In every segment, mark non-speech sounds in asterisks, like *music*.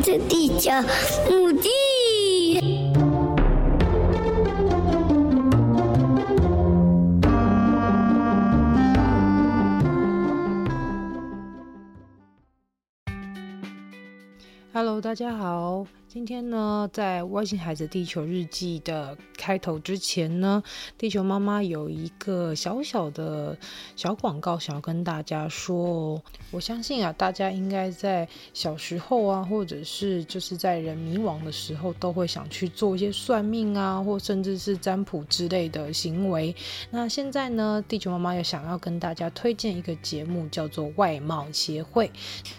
子的地球母地。Hello，大家好。今天呢，在《外星孩子地球日记》的开头之前呢，地球妈妈有一个小小的小广告想要跟大家说哦。我相信啊，大家应该在小时候啊，或者是就是在人迷惘的时候，都会想去做一些算命啊，或甚至是占卜之类的行为。那现在呢，地球妈妈也想要跟大家推荐一个节目，叫做《外貌协会》。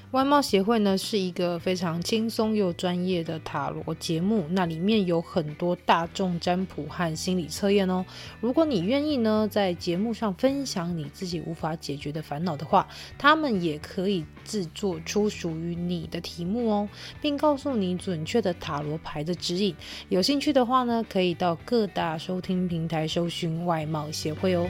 外貌协会呢，是一个非常轻松又专业的塔罗节目，那里面有很多大众占卜和心理测验哦。如果你愿意呢，在节目上分享你自己无法解决的烦恼的话，他们也可以制作出属于你的题目哦，并告诉你准确的塔罗牌的指引。有兴趣的话呢，可以到各大收听平台搜寻外貌协会哦。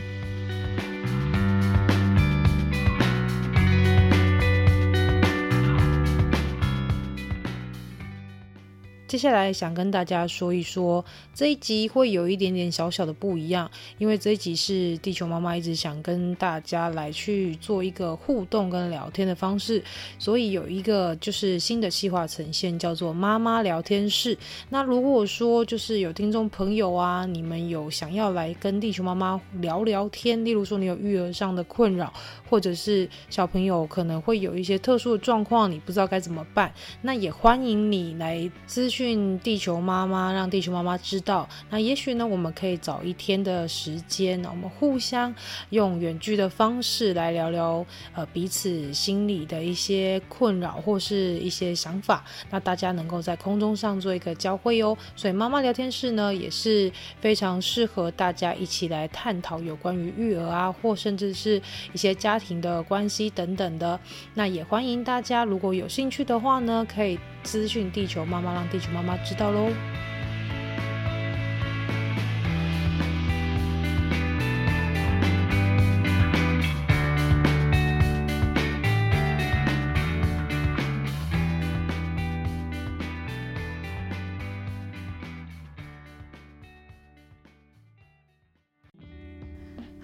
接下来想跟大家说一说，这一集会有一点点小小的不一样，因为这一集是地球妈妈一直想跟大家来去做一个互动跟聊天的方式，所以有一个就是新的企划呈现，叫做妈妈聊天室。那如果说就是有听众朋友啊，你们有想要来跟地球妈妈聊聊天，例如说你有育儿上的困扰，或者是小朋友可能会有一些特殊的状况，你不知道该怎么办，那也欢迎你来咨询。地球妈妈，让地球妈妈知道。那也许呢，我们可以找一天的时间，我们互相用远距的方式来聊聊，呃，彼此心里的一些困扰或是一些想法。那大家能够在空中上做一个交汇哦。所以妈妈聊天室呢，也是非常适合大家一起来探讨有关于育儿啊，或甚至是一些家庭的关系等等的。那也欢迎大家，如果有兴趣的话呢，可以。咨询地球妈妈，让地球妈妈知道喽。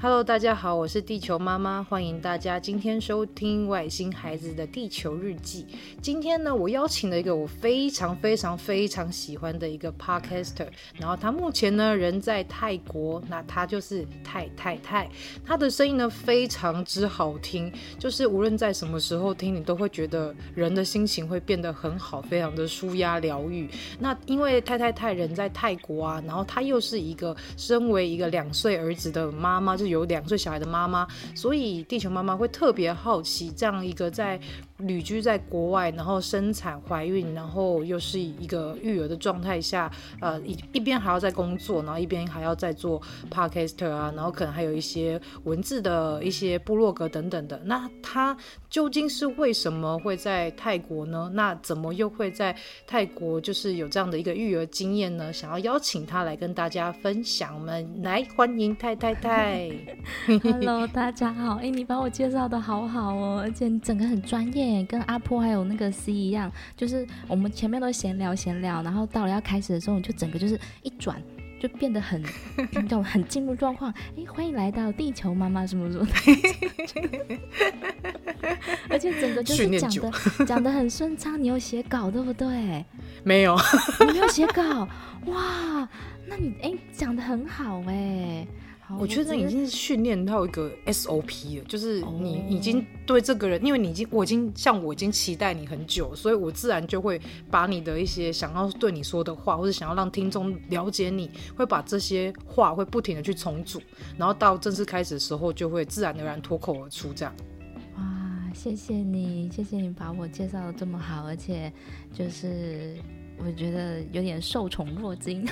Hello，大家好，我是地球妈妈，欢迎大家今天收听外星孩子的地球日记。今天呢，我邀请了一个我非常非常非常喜欢的一个 Podcaster，然后他目前呢人在泰国，那他就是泰太太，他的声音呢非常之好听，就是无论在什么时候听，你都会觉得人的心情会变得很好，非常的舒压疗愈。那因为泰太太人在泰国啊，然后他又是一个身为一个两岁儿子的妈妈，就有两岁小孩的妈妈，所以地球妈妈会特别好奇这样一个在旅居在国外，然后生产、怀孕，然后又是一个育儿的状态下，呃，一一边还要在工作，然后一边还要在做 podcaster 啊，然后可能还有一些文字的一些部落格等等的。那他究竟是为什么会在泰国呢？那怎么又会在泰国就是有这样的一个育儿经验呢？想要邀请他来跟大家分享，我们来欢迎太太太。*laughs* Hello，大家好。哎、你把我介绍的好好哦，而且你整个很专业，跟阿坡还有那个 C 一样，就是我们前面都闲聊闲聊，然后到了要开始的时候，你就整个就是一转，就变得很 *laughs* 那种很进入状况。哎、欸，欢迎来到地球妈妈什么什么的，*laughs* 而且整个就是讲的讲的很顺畅。你有写稿对不对？没有，你没有写稿哇？那你哎讲的很好哎。我觉得已经是训练到一个 SOP 了，就是你已经对这个人，因为你已经我已经像我已经期待你很久，所以我自然就会把你的一些想要对你说的话，或者想要让听众了解你，会把这些话会不停的去重组，然后到正式开始的时候，就会自然而然脱口而出这样。哇，谢谢你，谢谢你把我介绍的这么好，而且就是。我觉得有点受宠若惊，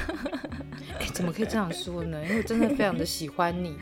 哎，怎么可以这样说呢？因为真的非常的喜欢你，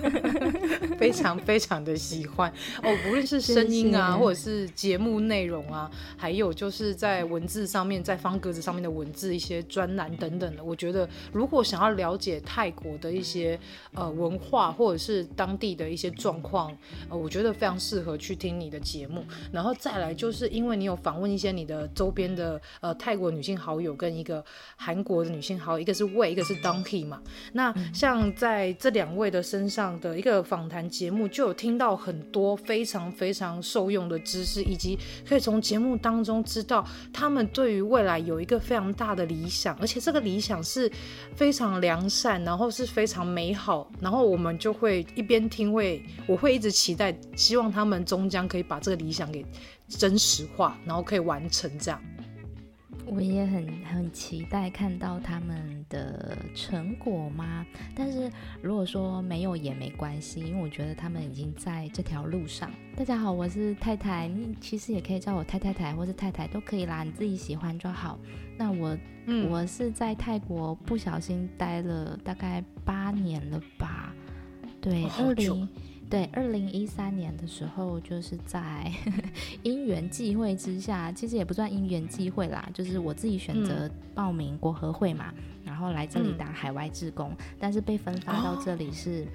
*laughs* 非非常非常的喜欢哦，不论是声音啊，或者是节目内容啊，还有就是在文字上面，在方格子上面的文字，一些专栏等等的，我觉得如果想要了解泰国的一些呃文化或者是当地的一些状况，呃，我觉得非常适合去听你的节目。然后再来就是因为你有访问一些你的周边的呃泰国女性好友跟一个韩国的女性好友，一个是 Wei，一个是 Donkey 嘛。那像在这两位的身上的一个访谈节目，就有听到很多非常非常受用的知识，以及可以从节目当中知道他们对于未来有一个非常大的理想，而且这个理想是非常良善，然后是非常美好，然后我们就会一边听会，我会一直期待，希望他们终将可以把这个理想给真实化，然后可以完成这样。我也很很期待看到他们的成果吗？但是如果说没有也没关系，因为我觉得他们已经在这条路上。大家好，我是太太，你其实也可以叫我太太太或是太太都可以啦，你自己喜欢就好。那我、嗯、我是在泰国不小心待了大概八年了吧？对，二零。对，二零一三年的时候，就是在 *laughs* 因缘际会之下，其实也不算因缘际会啦，就是我自己选择报名国合会嘛，嗯、然后来这里当海外志工，嗯、但是被分发到这里是、哦、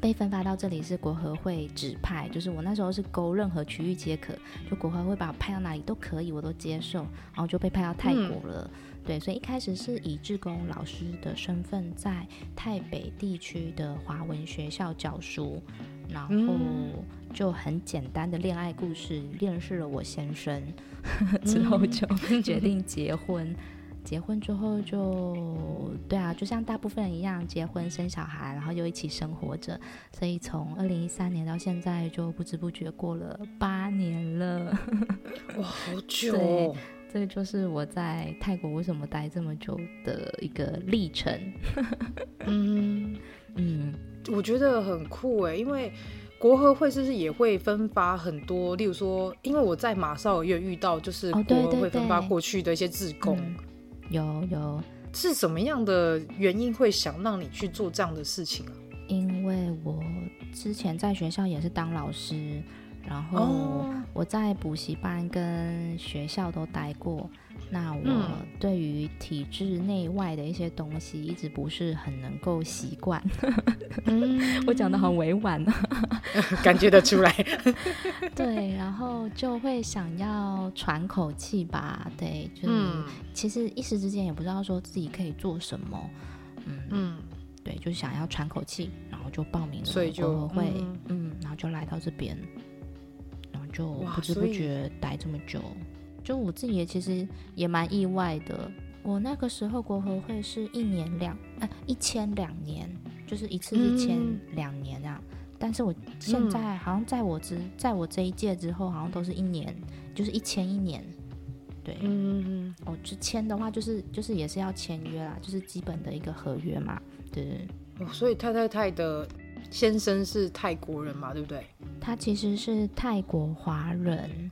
被分发到这里是国合会指派，就是我那时候是勾任何区域皆可，就国合会把我派到哪里都可以，我都接受，然后就被派到泰国了。嗯对，所以一开始是以志工老师的身份在台北地区的华文学校教书，然后就很简单的恋爱故事，认识了我先生，*laughs* 之后就 *laughs* 决定结婚。结婚之后就对啊，就像大部分人一样，结婚生小孩，然后又一起生活着。所以从二零一三年到现在，就不知不觉过了八年了。*laughs* 哇，好久哦。这个就是我在泰国为什么待这么久的一个历程。*laughs* 嗯嗯，我觉得很酷哎，因为国合会是不是也会分发很多？例如说，因为我在马绍尔也有遇到，就是国合会分发过去的一些志工。哦，有有，是什么样的原因会想让你去做这样的事情啊？因为我之前在学校也是当老师。然后我在补习班跟学校都待过，那我对于体制内外的一些东西一直不是很能够习惯。*laughs* 嗯我讲的很委婉，*laughs* 感觉得出来。*laughs* 对，然后就会想要喘口气吧。对，就是、嗯、其实一时之间也不知道说自己可以做什么。嗯嗯，对，就想要喘口气，然后就报名了，所以就会嗯，嗯，然后就来到这边。就不知不觉待这么久，就我自己也其实也蛮意外的。我那个时候国合会是一年两，呃，一签两年，就是一次一签两年啊。嗯、但是我现在好像在我之在我这一届之后，好像都是一年，就是一签一年。对，嗯嗯嗯。哦，就签的话，就是就是也是要签约啦，就是基本的一个合约嘛。对。哦，所以太太太的。先生是泰国人嘛，对不对？他其实是泰国华人，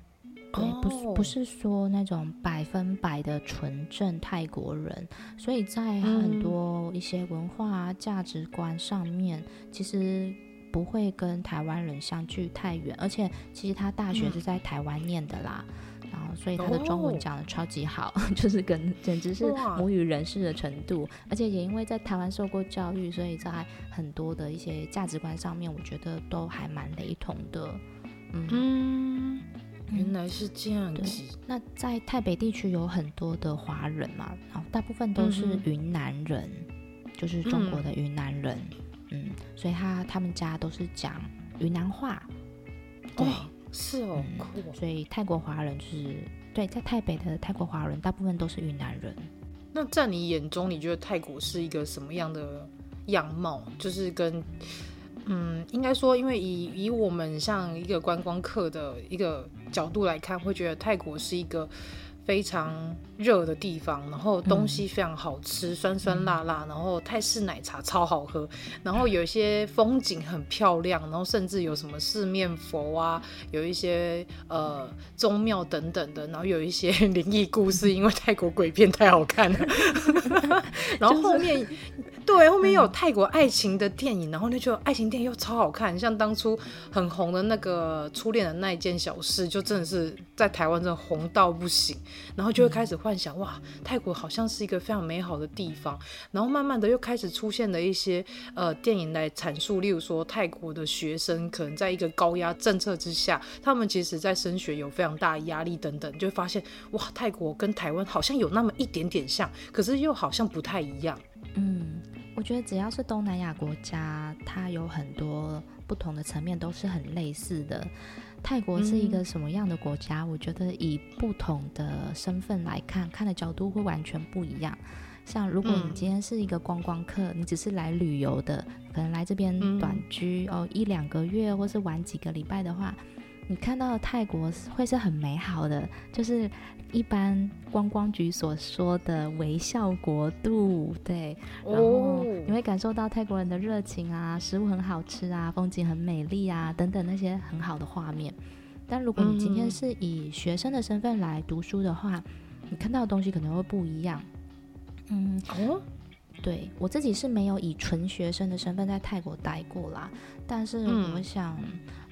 对，不是不是说那种百分百的纯正泰国人，所以在很多一些文化价值观上面，其实不会跟台湾人相距太远，而且其实他大学是在台湾念的啦。然后，所以他的中文讲的超级好，哦、*laughs* 就是跟简直是母语人士的程度。而且也因为在台湾受过教育，所以在很多的一些价值观上面，我觉得都还蛮雷同的。嗯，嗯，原来是这样子。那在台北地区有很多的华人嘛，然后大部分都是云南人，嗯、就是中国的云南人。嗯，嗯，所以他他们家都是讲云南话。对。哦是哦，嗯、所以泰国华人就是对，在台北的泰国华人大部分都是云南人。那在你眼中，你觉得泰国是一个什么样的样貌？就是跟嗯，应该说，因为以以我们像一个观光客的一个角度来看，会觉得泰国是一个。非常热的地方，然后东西非常好吃，嗯、酸酸辣辣，然后泰式奶茶超好喝，然后有一些风景很漂亮，然后甚至有什么四面佛啊，有一些呃宗庙等等的，然后有一些 *laughs* 灵异故事，因为泰国鬼片太好看了。*laughs* 然后后面对，后面有泰国爱情的电影，嗯、然后那就爱情电影又超好看，像当初很红的那个初恋的那一件小事，就真的是在台湾真的红到不行，然后就会开始幻想、哇，泰国好像是一个非常美好的地方，然后慢慢的又开始出现了一些呃电影来阐述，例如说泰国的学生可能在一个高压政策之下，他们其实在升学有非常大压力等等，就会发现哇，泰国跟台湾好像有那么一点点像，可是又好像不太一样。嗯，我觉得只要是东南亚国家，它有很多不同的层面都是很类似的。泰国是一个什么样的国家？嗯、我觉得以不同的身份来看，看的角度会完全不一样。像如果你今天是一个观光客，你只是来旅游的，可能来这边短居、嗯、哦一两个月，或是玩几个礼拜的话。你看到的泰国会是很美好的，就是一般观光局所说的微笑国度，对。然后你会感受到泰国人的热情啊，食物很好吃啊，风景很美丽啊，等等那些很好的画面。但如果你今天是以学生的身份来读书的话，你看到的东西可能会不一样。嗯，哦，对，我自己是没有以纯学生的身份在泰国待过啦，但是我想。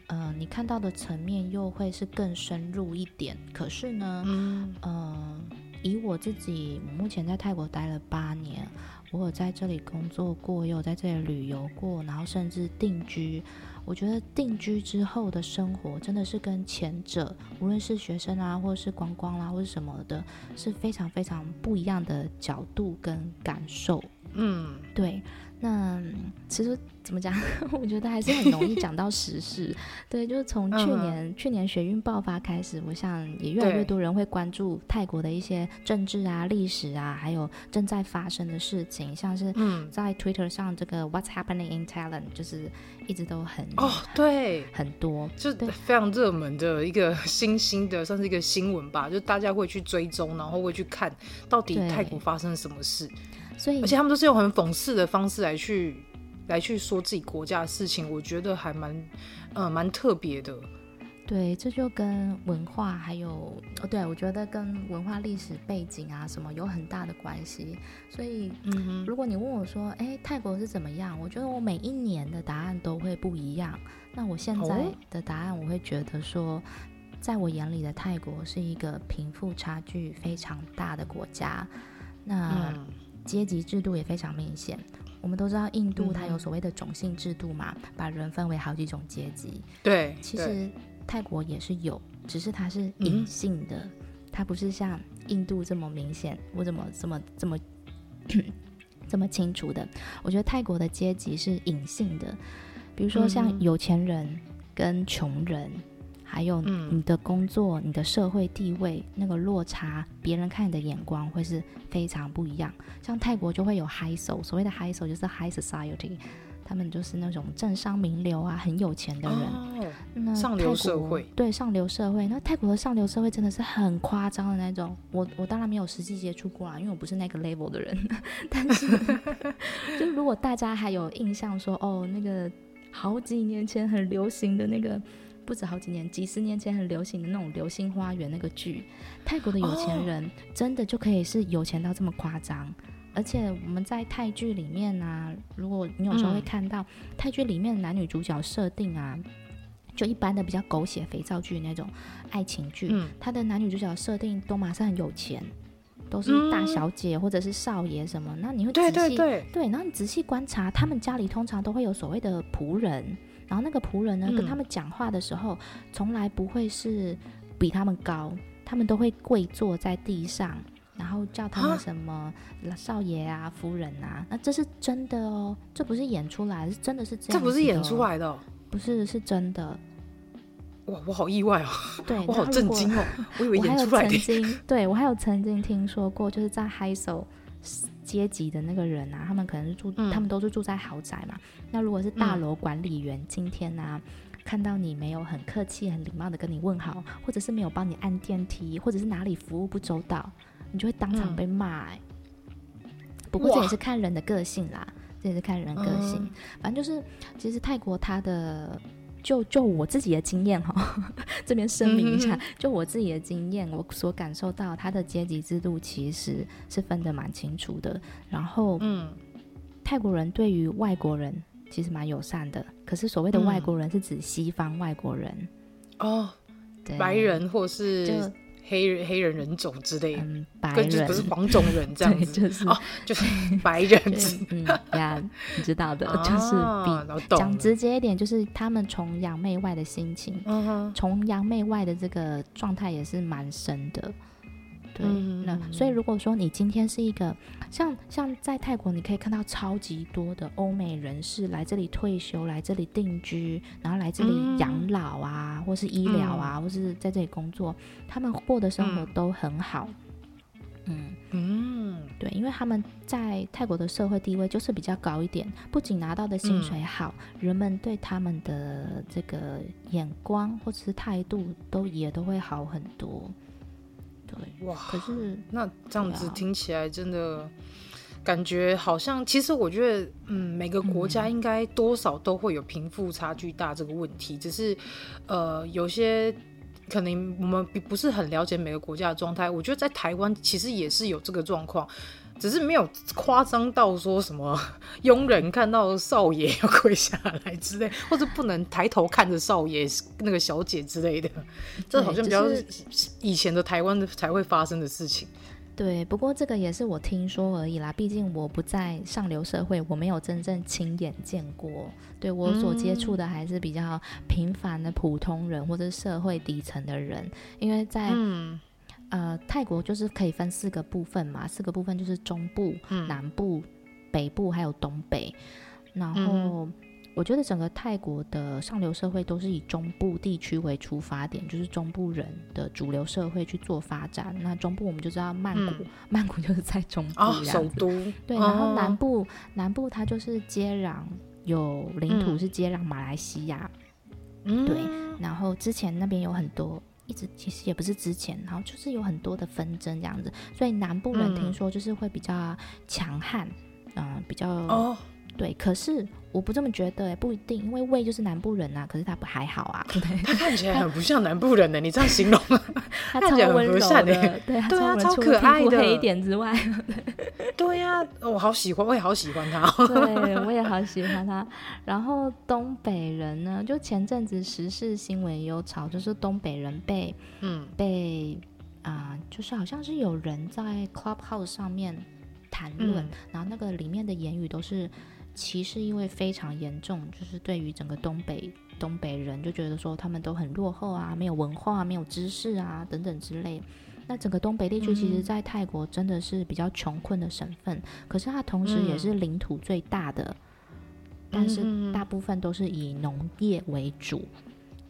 呃，你看到的层面又会是更深入一点。可是呢，嗯，呃，以我自己目前在泰国待了八年，我有在这里工作过，也有在这里旅游过，然后甚至定居。我觉得定居之后的生活真的是跟前者，无论是学生啊，或者是观光啦、啊，或者什么的，是非常非常不一样的角度跟感受。嗯，对。那其实怎么讲？*laughs* 我觉得还是很容易讲到时事。对，就是从去年、嗯、去年学运爆发开始，我想也越来越多人会关注泰国的一些政治啊、历史啊，还有正在发生的事情，像是在 Twitter 上这个 What's happening in Thailand，就是一直都很哦，对，很多，就非常热门的一个新兴的，算是一个新闻吧，就大家会去追踪，然后会去看到底泰国发生了什么事。所以，而且他们都是用很讽刺的方式来去来去说自己国家的事情，我觉得还蛮，呃，蛮特别的。对，这就跟文化还有，哦，对，我觉得跟文化历史背景啊什么有很大的关系。所以，嗯哼，如果你问我说，哎，泰国是怎么样？我觉得我每一年的答案都会不一样。那我现在的答案，我会觉得说，在我眼里的泰国是一个贫富差距非常大的国家。那，嗯阶级制度也非常明显。我们都知道，印度它有所谓的种姓制度嘛，嗯、把人分为好几种阶级。对，其实泰国也是有，只是它是隐性的，嗯、它不是像印度这么明显，或怎么这么这么这么清楚的。我觉得泰国的阶级是隐性的，比如说像有钱人跟穷人。还有你的工作、嗯、你的社会地位那个落差，别人看你的眼光会是非常不一样。像泰国就会有 high soul，所谓的 high soul 就是 high society，他们就是那种政商名流啊，很有钱的人。哦、那上流社会。对，上流社会。那泰国的上流社会真的是很夸张的那种。我我当然没有实际接触过啊，因为我不是那个 level 的人。*laughs* 但是，*laughs* 就如果大家还有印象说，哦，那个好几年前很流行的那个。不止好几年，几十年前很流行的那种《流星花园》那个剧，泰国的有钱人真的就可以是有钱到这么夸张。Oh. 而且我们在泰剧里面啊，如果你有时候会看到、嗯、泰剧里面的男女主角设定啊，就一般的比较狗血肥皂剧那种爱情剧，嗯、他的男女主角设定都马上很有钱，都是大小姐或者是少爷什么。嗯、那你会仔细对对对，对，然后你仔细观察，他们家里通常都会有所谓的仆人。然后那个仆人呢，跟他们讲话的时候，嗯、从来不会是比他们高，他们都会跪坐在地上，然后叫他们什么少爷啊、夫人啊。那这是真的哦，这不是演出来的，是真的是这样、哦。这不是演出来的、哦，不是，是真的。哇，我好意外哦，对，*laughs* 我好震惊哦，我以为演出来的。我还有曾经，对我还有曾经听说过，就是在 High Soul 阶级的那个人啊，他们可能是住，嗯、他们都是住在豪宅嘛。那如果是大楼管理员，嗯、今天呢、啊，看到你没有很客气、很礼貌的跟你问好，或者是没有帮你按电梯，或者是哪里服务不周到，你就会当场被骂、欸。嗯、不过这也是看人的个性啦，这也是看人个性。嗯、反正就是，其实泰国它的。就就我自己的经验哈，这边声明一下，就我自己的经验，我所感受到他的阶级制度其实是分得蛮清楚的。然后，嗯，泰国人对于外国人其实蛮友善的，可是所谓的外国人是指西方外国人哦，对，白人或是。黑人、黑人人种之类的，嗯、白人就不是黄种人这样子，*laughs* 就是哦，就是白人子，嗯呀，你知道的，*laughs* 就是比讲直接一点，就是他们崇洋媚外的心情，崇洋媚外的这个状态也是蛮深的。对，嗯、那所以如果说你今天是一个像像在泰国，你可以看到超级多的欧美人士来这里退休，来这里定居，然后来这里养老啊，嗯、或是医疗啊，嗯、或是在这里工作，他们过的生活都很好。嗯。嗯，对，因为他们在泰国的社会地位就是比较高一点，不仅拿到的薪水好，嗯、人们对他们的这个眼光或者是态度都也都会好很多。哇！可是那这样子听起来真的感觉好像，其实我觉得，嗯，每个国家应该多少都会有贫富差距大这个问题，只是呃，有些可能我们不是很了解每个国家的状态。我觉得在台湾其实也是有这个状况。只是没有夸张到说什么 *laughs* 佣人看到少爷要跪下来之类，或者不能抬头看着少爷那个小姐之类的，这好像比较以前的台湾才会发生的事情。对，不过这个也是我听说而已啦，毕竟我不在上流社会，我没有真正亲眼见过。对，我所接触的还是比较平凡的普通人或者社会底层的人，因为在嗯。呃，泰国就是可以分四个部分嘛，四个部分就是中部、嗯、南部、北部还有东北。然后，我觉得整个泰国的上流社会都是以中部地区为出发点，就是中部人的主流社会去做发展。那中部我们就知道曼谷，嗯、*laughs* 曼谷就是在中部，哦，首都。对，然后南部，哦、南部它就是接壤，有领土是接壤马来西亚。嗯，对。然后之前那边有很多。一直其实也不是之前，然后就是有很多的纷争这样子，所以南部人听说就是会比较强悍，嗯、呃，比较哦，对。可是我不这么觉得，不一定，因为魏就是南部人啊，可是他不还好啊，*laughs* 对不对？他看起来很不像南部人呢，你这样形容，他超温柔的，对，*laughs* 对啊，超可 *laughs* 爱的，黑一点之外，对呀、啊，我好喜欢，我也好喜欢他，对，我也好喜欢他。然后东北人呢，就前阵子时事新闻有炒，就是东北人被嗯被啊、呃，就是好像是有人在 Clubhouse 上面谈论，嗯、然后那个里面的言语都是。歧视因为非常严重，就是对于整个东北东北人就觉得说他们都很落后啊，没有文化、没有知识啊等等之类。那整个东北地区其实，在泰国真的是比较穷困的省份，嗯、可是它同时也是领土最大的，嗯、但是大部分都是以农业为主。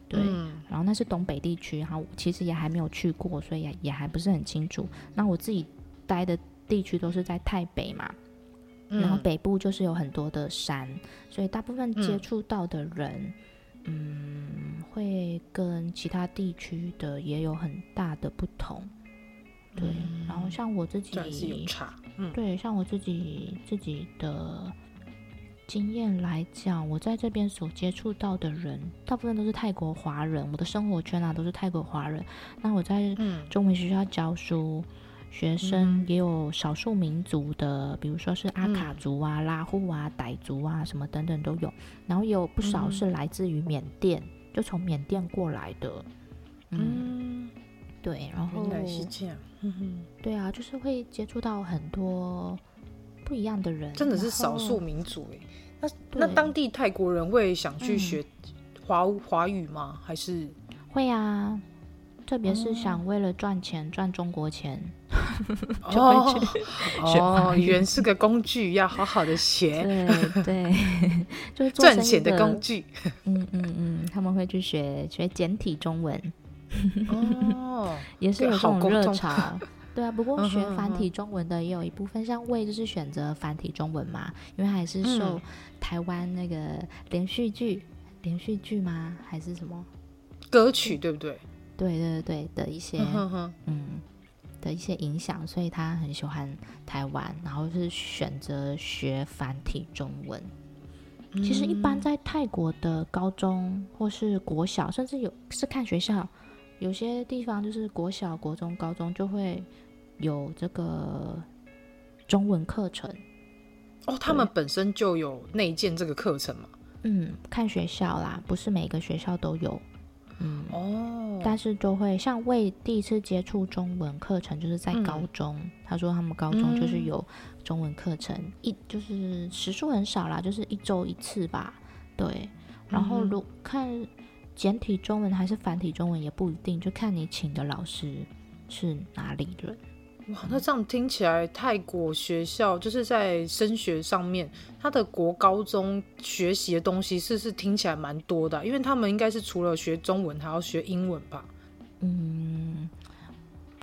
对，嗯、然后那是东北地区，然后其实也还没有去过，所以也也还不是很清楚。那我自己待的地区都是在泰北嘛。然后北部就是有很多的山，嗯、所以大部分接触到的人，嗯，嗯，会跟其他地区的也有很大的不同。对，嗯、然后像我自己，嗯、对，像我自己自己的经验来讲，我在这边所接触到的人，大部分都是泰国华人，我的生活圈啊都是泰国华人。那我在中文学校教书。学生也有少数民族的，比如说是阿卡族啊、嗯、拉祜啊、傣族啊，什么等等都有。然后有不少是来自于缅甸，嗯、就从缅甸过来的。嗯，嗯对，然后原来是这样。嗯哼，对啊，就是会接触到很多不一样的人，真的是少数民族哎。那那当地泰国人会想去学华华语吗？还是会啊？特别是想为了赚钱赚、哦、中国钱，*laughs* 就会去学哦，语言是个工具，要好好的学。对对，*laughs* 就是赚钱的工具。嗯嗯嗯，他们会去学学简体中文。哦，*laughs* 也是有这种热潮。对啊，不过学繁体中文的也有一部分，像魏就是选择繁体中文嘛，因为还是受台湾那个连续剧、嗯、连续剧吗？还是什么歌曲？对不对？对对对的一些嗯，的一些影响，所以他很喜欢台湾，然后是选择学繁体中文。嗯、其实一般在泰国的高中或是国小，甚至有是看学校，有些地方就是国小、国中、高中就会有这个中文课程哦，他们本身就有内建这个课程嘛？嗯，看学校啦，不是每个学校都有。嗯。哦，但是就会像为第一次接触中文课程，就是在高中，嗯、他说他们高中就是有中文课程，嗯、一就是时数很少啦，就是一周一次吧。对，然后如看简体中文还是繁体中文也不一定，就看你请的老师是哪里人。哇，那这样听起来，泰国学校就是在升学上面，他的国高中学习的东西是是听起来蛮多的，因为他们应该是除了学中文还要学英文吧？嗯，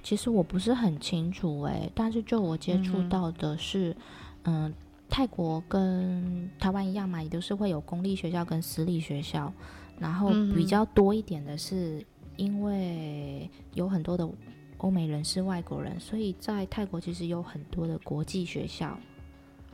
其实我不是很清楚哎，但是就我接触到的是，嗯，嗯，泰国跟台湾一样嘛，也都是会有公立学校跟私立学校，然后比较多一点的是，因为有很多的。欧美人是外国人，所以在泰国其实有很多的国际学校，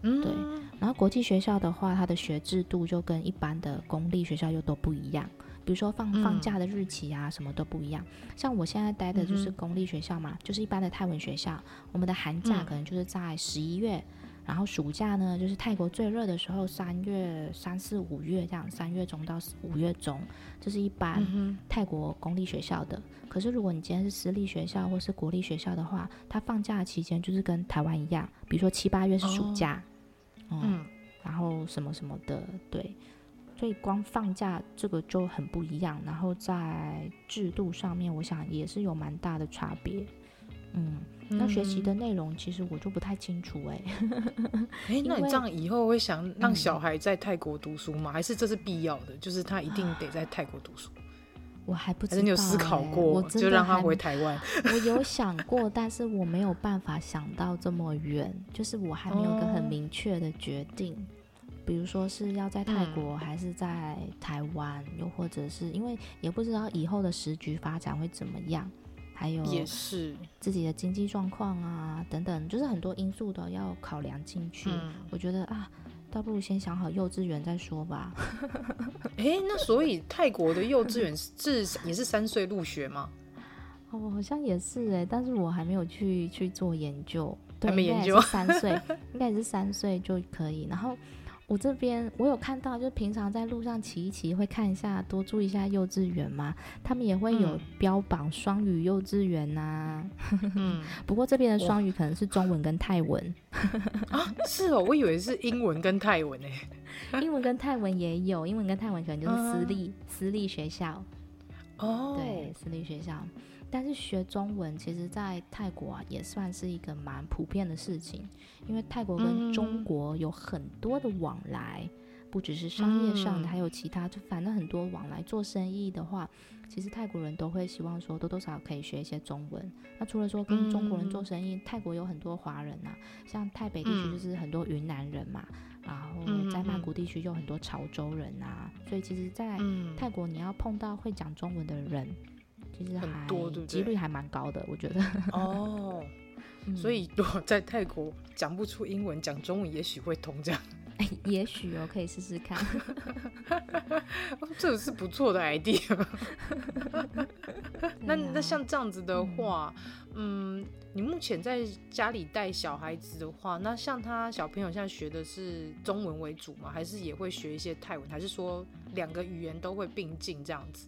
嗯，对。然后国际学校的话，它的学制度就跟一般的公立学校又都不一样。比如说放放假的日期啊，什么都不一样。像我现在待的就是公立学校嘛，嗯、就是一般的泰文学校。我们的寒假可能就是在十一月。然后暑假呢，就是泰国最热的时候，三月、三四五月这样，三月中到五月中，这是一般泰国公立学校的。嗯、可是如果你今天是私立学校或是国立学校的话，它放假的期间就是跟台湾一样，比如说七八月是暑假，哦、嗯，然后什么什么的，对，所以光放假这个就很不一样。然后在制度上面，我想也是有蛮大的差别，嗯。那学习的内容其实我就不太清楚 *laughs* 哎、欸。哎，那你这样以后会想让小孩在泰国读书吗？嗯、还是这是必要的？就是他一定得在泰国读书？*gasps* 我还不知道、欸。你有思考过？我就让他回台湾。*laughs* 我有想过，但是我没有办法想到这么远。就是我还没有一个很明确的决定，哦、比如说是要在泰国还是在台湾，嗯、又或者是因为也不知道以后的时局发展会怎么样。还有也是自己的经济状况啊，等等，就是很多因素都要考量进去。嗯、我觉得啊，倒不如先想好幼稚园再说吧。哎、欸，那所以泰国的幼稚园是也是三岁入学吗？哦，好像也是哎、欸，但是我还没有去去做研究。还没研究，*laughs* 三岁应该也是三岁就可以。然后。我这边我有看到，就平常在路上骑一骑，会看一下，多注意一下幼稚园嘛。他们也会有标榜双语幼稚园呐、啊。*laughs* 嗯，不过这边的双语可能是中文跟泰文。*laughs* 啊，是哦，我以为是英文跟泰文诶。*laughs* 英文跟泰文也有，英文跟泰文可能就是私立、啊、私立学校。哦，对，私立学校。但是学中文，其实，在泰国啊，也算是一个蛮普遍的事情，因为泰国跟中国有很多的往来，嗯、不只是商业上的，还有其他，就反正很多往来做生意的话，其实泰国人都会希望说多多少少可以学一些中文。那除了说跟中国人做生意，嗯、泰国有很多华人呐、啊，像泰北地区就是很多云南人嘛，嗯、然后在曼谷地区有很多潮州人啊，所以其实，在泰国你要碰到会讲中文的人。其实很多，对不对？几率还蛮高的，我觉得。*laughs* 哦，嗯、所以如果在泰国讲不出英文，讲中文也许会通这样。哎，也许哦，可以试试看。*laughs* 这个是不错的 idea。*laughs* 那那像这样子的话，嗯，嗯，你目前在家里带小孩子的话，那像他小朋友现在学的是中文为主吗？还是也会学一些泰文？还是说两个语言都会并进这样子？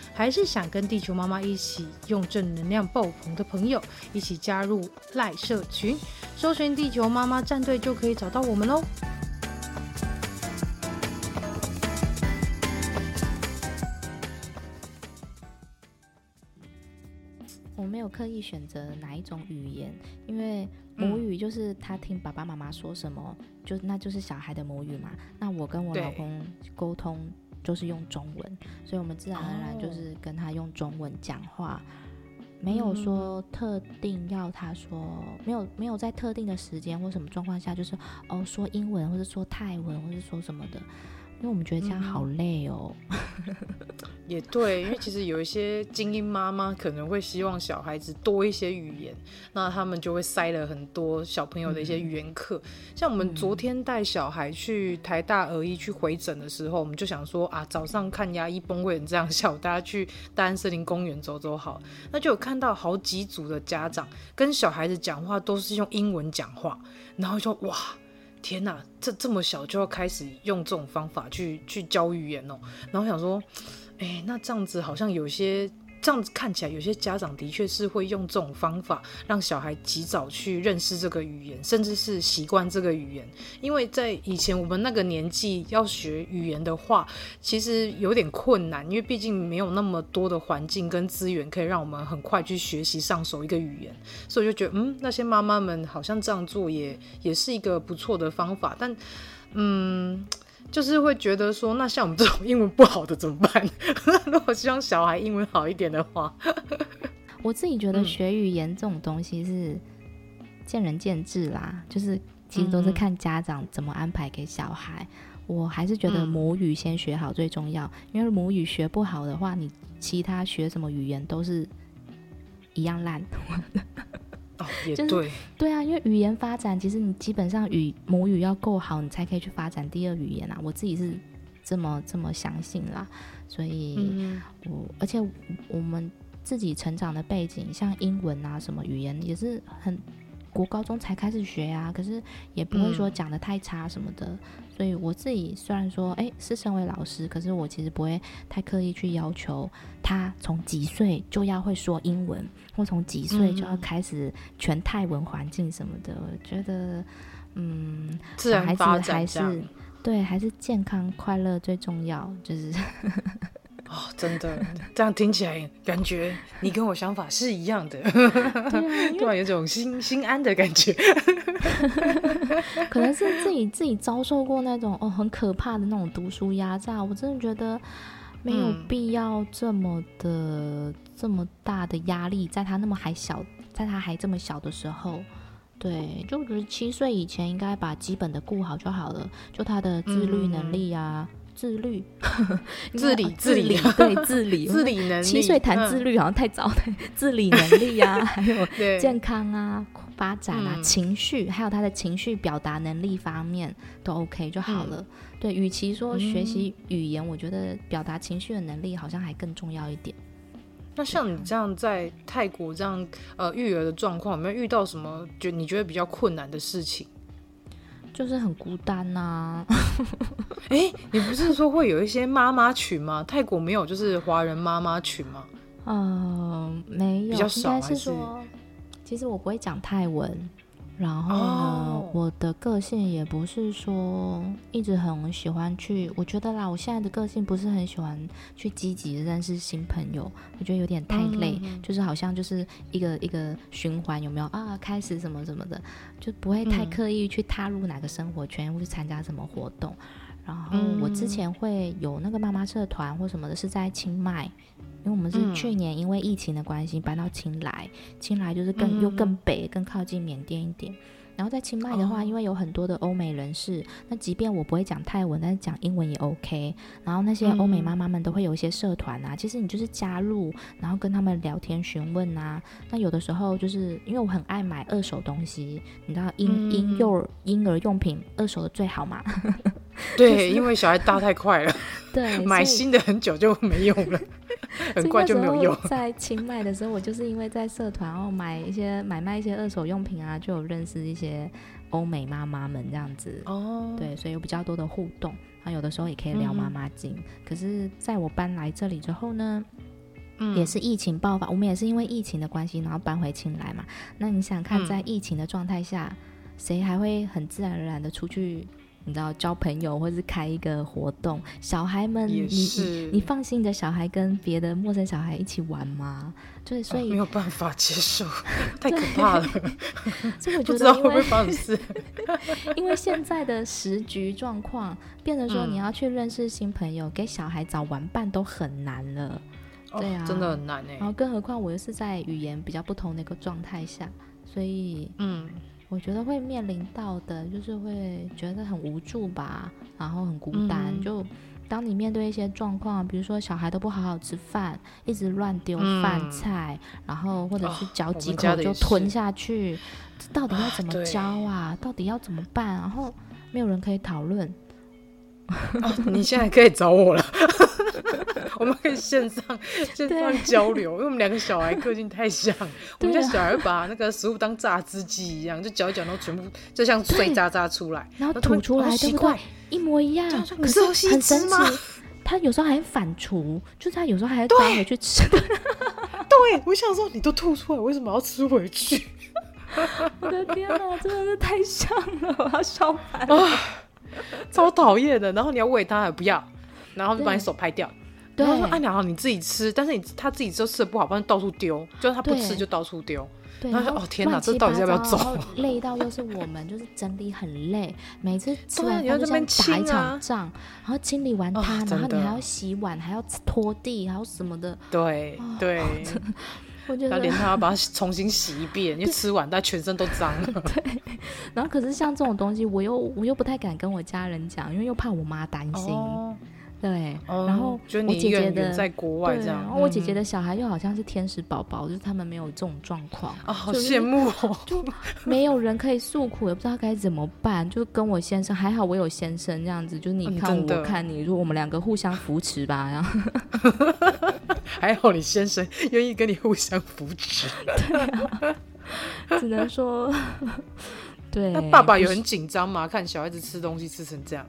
还是想跟地球妈妈一起用正能量爆棚的朋友，一起加入赖社群，搜寻地球妈妈战队就可以找到我们喽。我没有刻意选择哪一种语言，因为母语就是他听爸爸妈妈说什么，就那就是小孩的母语嘛。那我跟我老公沟通。就是用中文，所以我们自然而然就是跟他用中文讲话。没有说特定要他说，没有没有在特定的时间或什么状况下，就是哦说英文或者说泰文或者说什么的。因为我们觉得这样好累哦。*laughs* 也对，因为其实有一些精英妈妈可能会希望小孩子多一些语言，那他们就会塞了很多小朋友的一些语言课。嗯、像我们昨天带小孩去台大儿医去回诊的时候，我们就想说啊，早上看牙医崩溃这样笑，大家去大安森林公园走走好。那就有看到好几组的家长跟小孩子讲话都是用英文讲话，然后就哇。天呐，这这么小就要开始用这种方法去去教语言哦，然后想说，哎，那这样子好像有些。这样子看起来，有些家长的确是会用这种方法让小孩及早去认识这个语言，甚至是习惯这个语言。因为在以前我们那个年纪要学语言的话，其实有点困难，因为毕竟没有那么多的环境跟资源可以让我们很快去学习上手一个语言。所以我就觉得，嗯，那些妈妈们好像这样做也也是一个不错的方法。但，嗯。就是会觉得说，那像我们这种英文不好的怎么办？*laughs* 如果希望小孩英文好一点的话，我自己觉得学语言这种东西是见仁见智啦。就是其实都是看家长怎么安排给小孩。我还是觉得母语先学好最重要，因为母语学不好的话，你其他学什么语言都是一样烂。就是，对啊，因为语言发展，其实你基本上语母语要够好，你才可以去发展第二语言啊。我自己是这么这么相信啦，所以我而且我们自己成长的背景，像英文啊什么语言也是很。国高中才开始学啊，可是也不会说讲的太差什么的，嗯、所以我自己虽然说哎是身为老师，可是我其实不会太刻意去要求他从几岁就要会说英文，或从几岁就要开始全泰文环境什么的。嗯、我觉得，嗯，自然发展还是对，还是健康快乐最重要，就是。*laughs* 哦，真的，这样听起来感觉你跟我想法是一样的，*laughs* 突然有种心心安的感觉。*laughs* 可能是自己自己遭受过那种哦很可怕的那种读书压榨，我真的觉得没有必要这么的、嗯、这么大的压力，在他那么还小，在他还这么小的时候，对，就觉得七岁以前应该把基本的顾好就好了，就他的自律能力啊。嗯自律，*laughs* 自理，自理，对，自理，*laughs* 自理能力。七岁谈自律好像太早了。*laughs* 自理能力啊，还有健康啊、发展啊、情绪，还有他的情绪表达能力方面都 OK 就好了。对，与其说学习语言，我觉得表达情绪的能力好像还更重要一点。那像你这样在泰国这样呃育儿的状况，有没有遇到什么觉你觉得比较困难的事情？就是很孤单呐、啊。哎、欸，你不是说会有一些妈妈群吗？泰国没有，就是华人妈妈群吗？嗯、呃，没有，比较少，应该是说，其实我不会讲泰文。然后呢，oh. 我的个性也不是说一直很喜欢去，我觉得啦，我现在的个性不是很喜欢去积极的认识新朋友，我觉得有点太累，mm hmm. 就是好像就是一个一个循环，有没有啊？开始什么什么的，就不会太刻意去踏入哪个生活圈，或去参加什么活动。然后我之前会有那个妈妈社团或什么的，是在清迈。因为我们是去年因为疫情的关系搬到清莱，清莱就是更又更北，更靠近缅甸一点。然后在清迈的话，因为有很多的欧美人士，那即便我不会讲泰文，但是讲英文也 OK。然后那些欧美妈妈们都会有一些社团啊，其实你就是加入，然后跟他们聊天询问啊。那有的时候就是因为我很爱买二手东西，你知道婴婴幼婴儿用品二手的最好嘛？对，*laughs* 因为小孩大太快了，对，买新的很久就没用了。*laughs* 很快就没有用。在清迈的时候，我就是因为在社团然后买一些买卖一些二手用品啊，就有认识一些欧美妈妈们这样子。哦，对，所以有比较多的互动。然后有的时候也可以聊妈妈经。嗯、可是在我搬来这里之后呢，嗯、也是疫情爆发，我们也是因为疫情的关系，然后搬回清莱嘛。那你想看，在疫情的状态下，谁、嗯、还会很自然而然的出去？你知道交朋友，或是开一个活动，小孩们，你你你放心，你的小孩跟别的陌生小孩一起玩吗？对，所以、啊、没有办法接受，*laughs* 太可怕了。*laughs* 这个不知道会不会发生事。*laughs* 因为现在的时局状况，变得说你要去认识新朋友，嗯、给小孩找玩伴都很难了。对啊，真的很难哎。然后更何况我又是在语言比较不同的一个状态下，所以嗯，我觉得会面临到的就是会觉得很无助吧，然后很孤单。嗯、就当你面对一些状况，比如说小孩都不好好吃饭，一直乱丢饭菜，嗯、然后或者是嚼几口就吞下去，这到底要怎么教啊？啊到底要怎么办？然后没有人可以讨论。哦、你现在可以找我了，我们可以线上线上交流，因为我们两个小孩个性太像，*laughs* 我们家小孩把那个食物当榨汁机一样，就搅一搅，然后全部就像碎渣渣出来，*laughs* 然后吐出来，对不对？一模一样，可是很神奇，他有时候还反刍，就是他有时候还要抓回去吃。*laughs* 对，我想说，你都吐出来，为什么要吃回去？我的天哪，真的是太像了，我要笑翻了。超讨厌的，然后你要喂他还不要，然后就把你手拍掉，然后说：“哎，然后你自己吃，但是你他自己就吃的不好，不然到处丢，就是他不吃就到处丢。”然后说：“哦天哪，这到底要不要走？”累到又是我们，就是整理很累，*laughs* 每次吃完饭就像打一场仗，然后清理完它，然后你还要洗碗，还要拖地，还要什么的。对对。*laughs* 然后连他要把它重新洗一遍，因为吃完他全身都脏了。*laughs* 对，然后可是像这种东西，我又我又不太敢跟我家人讲，因为又怕我妈担心。哦、对，哦、然后我姐姐的在国外这样，然后我姐姐的小孩又好像是天使宝宝，嗯、就是他们没有这种状况啊，哦、好羡慕哦，*laughs* 就没有人可以诉苦，也不知道该怎么办，就跟我先生还好，我有先生这样子，就是你看我，嗯、看你，就我们两个互相扶持吧，然后。*laughs* 还好你先生愿意跟你互相扶持，*laughs* 对啊，只能说，对。那爸爸有很紧张吗？看小孩子吃东西吃成这样。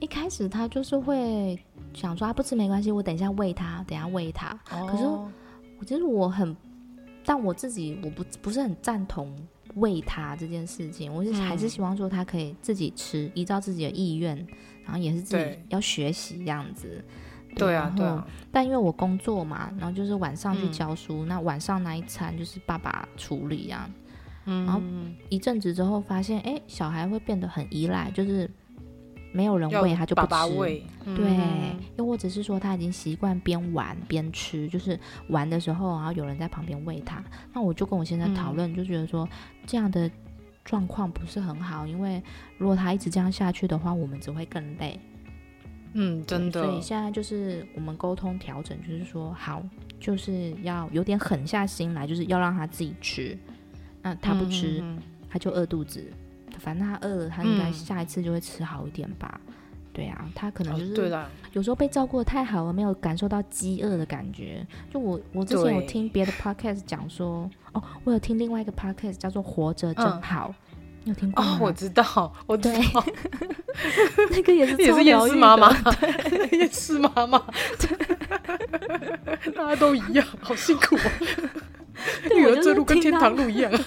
一开始他就是会想说，他不吃没关系，我等一下喂他，等一下喂他。哦、可是我觉得我很，但我自己我不不是很赞同喂他这件事情。我是还是希望说他可以自己吃，嗯、依照自己的意愿，然后也是自己要学习这样子。对啊，对啊。但因为我工作嘛，然后就是晚上去教书，嗯、那晚上那一餐就是爸爸处理、啊。嗯。然后一阵子之后发现，哎，小孩会变得很依赖，就是没有人喂他就不吃。爸爸喂。对。嗯、又或者是说他已经习惯边玩边吃，就是玩的时候，然后有人在旁边喂他。那我就跟我先生讨论，嗯、就觉得说这样的状况不是很好，因为如果他一直这样下去的话，我们只会更累。嗯，真的。所以现在就是我们沟通调整，就是说好，就是要有点狠下心来，就是要让他自己吃。那他不吃，嗯、哼哼他就饿肚子。反正他饿了，他应该下一次就会吃好一点吧。嗯、对啊，他可能就是。有时候被照顾的太好了，没有感受到饥饿的感觉。就我，我之前有听别的 podcast 讲说，哦，我有听另外一个 podcast 叫做《活着真好》。嗯有听过吗？我知道，我知道，*laughs* 那个也是也是妈妈，厌世 *laughs* 妈妈，*laughs* 大家都一样，好辛苦啊！*laughs* 女儿这路跟天堂路一样。*laughs*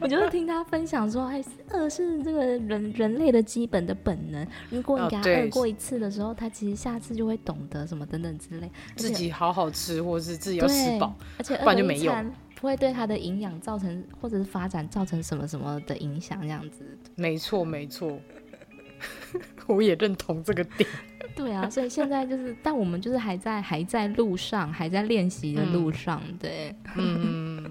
我就是听他分享说，哎，饿是这个人人类的基本的本能。如果你给他饿过一次的时候，他其实下次就会懂得什么等等之类，自己好好吃，或者是自己要吃饱，而且不然就没用。不会对他的营养造成或者是发展造成什么什么的影响，这样子。没错，没错，*laughs* 我也认同这个点。对啊，所以现在就是，但我们就是还在还在路上，还在练习的路上。嗯、对，嗯，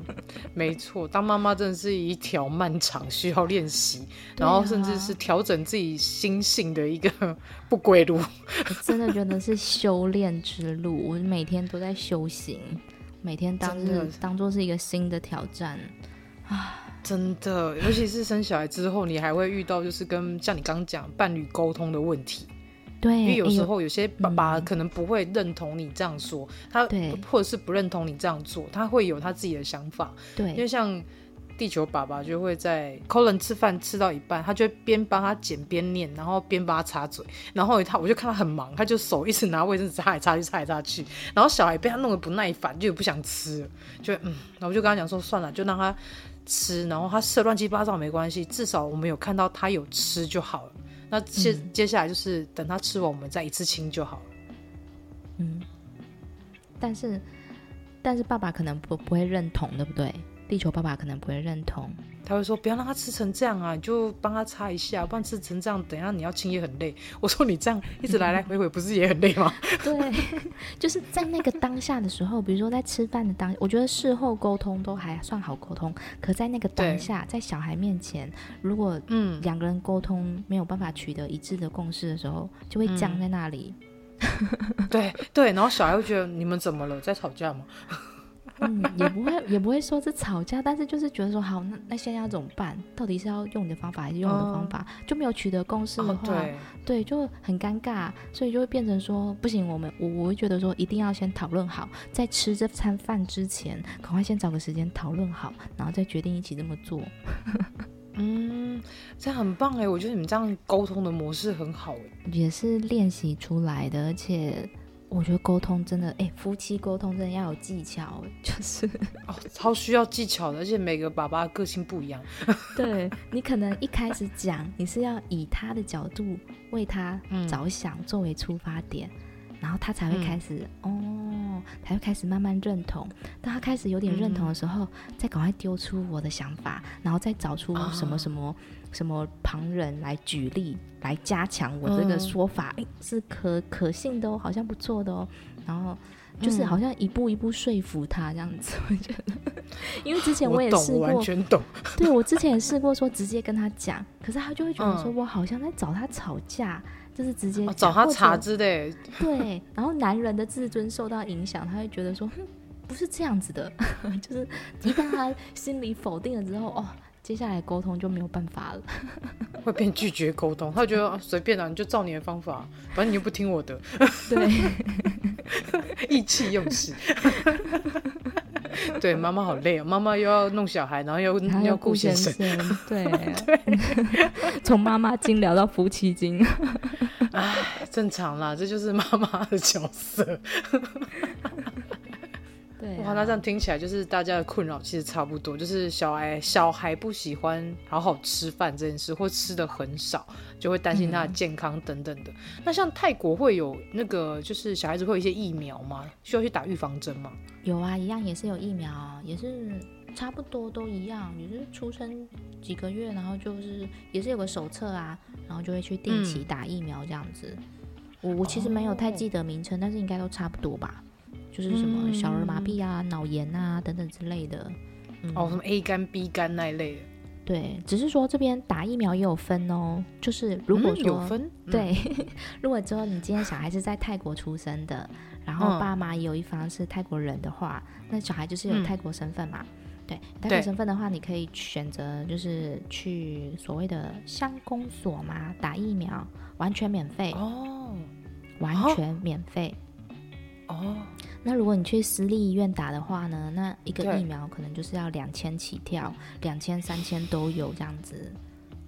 没错，当妈妈真的是一条漫长需要练习，啊、然后甚至是调整自己心性的一个 *laughs* 不归路。我 *laughs* 真的觉得是修炼之路，我每天都在修行。每天当是当做是一个新的挑战啊！真的，尤其是生小孩之后，你还会遇到就是跟像你刚刚讲伴侣沟通的问题。对，因为有时候有些爸爸可能不会认同你这样说，嗯、他或者是不认同你这样做，他会有他自己的想法。对，因为像。地球爸爸就会在 Colin 吃饭吃到一半，他就边帮他剪边念，然后边帮他擦嘴，然后他我就看他很忙，他就手一直拿卫生纸擦来擦去擦来擦去，然后小孩被他弄得不耐烦，就不想吃了，就嗯，然后我就跟他讲说算了，就让他吃，然后他吃的乱七八糟没关系，至少我们有看到他有吃就好了。那接、嗯、接下来就是等他吃完，我们再一次亲就好了。嗯，但是但是爸爸可能不不会认同，对不对？地球爸爸可能不会认同，他会说不要让他吃成这样啊，你就帮他擦一下，不然吃成这样，等一下你要清也很累。*laughs* 我说你这样一直来来回回，不是也很累吗？*laughs* 对，就是在那个当下的时候，比如说在吃饭的当，我觉得事后沟通都还算好沟通，可在那个当下，在小孩面前，如果嗯两个人沟通没有办法取得一致的共识的时候，就会僵在那里。*laughs* 嗯、对对，然后小孩会觉得你们怎么了，在吵架吗？嗯，也不会，也不会说是吵架，但是就是觉得说，好，那那现在要怎么办？到底是要用你的方法，还是用我的方法？嗯、就没有取得共识的话，哦、对，对，就很尴尬，所以就会变成说，不行，我们我我会觉得说，一定要先讨论好，在吃这餐饭之前，赶快先找个时间讨论好，然后再决定一起这么做。*laughs* 嗯，这样很棒哎，我觉得你们这样沟通的模式很好哎，也是练习出来的，而且。我觉得沟通真的，哎，夫妻沟通真的要有技巧，就是 *laughs* 哦，超需要技巧的，而且每个爸爸个性不一样。对，你可能一开始讲，你是要以他的角度为他着想作为出发点，嗯、然后他才会开始、嗯、哦，才会开始慢慢认同。当他开始有点认同的时候，嗯、再赶快丢出我的想法，然后再找出什么什么。哦什么旁人来举例来加强我这个说法，哎、嗯，是可可信的哦，好像不错的哦。然后就是好像一步一步说服他这样子，*laughs* 我觉得。因为之前我也试过，完全懂。*laughs* 对，我之前也试过说直接跟他讲，可是他就会觉得说我好像在找他吵架，嗯、就是直接、哦、找他茬之类。对，然后男人的自尊受到影响，他会觉得说，哼，不是这样子的，*laughs* 就是一旦他心里否定了之后，哦。接下来沟通就没有办法了，*laughs* 会变拒绝沟通。他觉得随便啊，你就照你的方法，反正你又不听我的。对，*laughs* 意气用事。*laughs* 对，妈妈好累啊，妈妈又要弄小孩，然后又要顾先生。对，从妈妈经聊到夫妻经。哎，正常啦，这就是妈妈的角色。对啊、哇，那这样听起来就是大家的困扰其实差不多，就是小孩小孩不喜欢好好吃饭这件事，或吃的很少，就会担心他的健康等等的。嗯、那像泰国会有那个，就是小孩子会有一些疫苗吗？需要去打预防针吗？有啊，一样也是有疫苗，也是差不多都一样，也是出生几个月，然后就是也是有个手册啊，然后就会去定期打疫苗这样子。嗯、我我其实没有太记得名称，哦、但是应该都差不多吧。就是什么小儿麻痹啊、脑、嗯、炎啊等等之类的，嗯、哦，什么 A 肝、B 肝那一类的。对，只是说这边打疫苗也有分哦。就是如果说、嗯、有分，对，嗯、*laughs* 如果之后你今天小孩是在泰国出生的，然后爸妈有一方是泰国人的话，嗯、那小孩就是有泰国身份嘛。嗯、对，泰国身份的话，你可以选择就是去所谓的乡公所嘛打疫苗，完全免费哦，完全免费。哦。那如果你去私立医院打的话呢？那一个疫苗可能就是要两千起跳，两千三千都有这样子。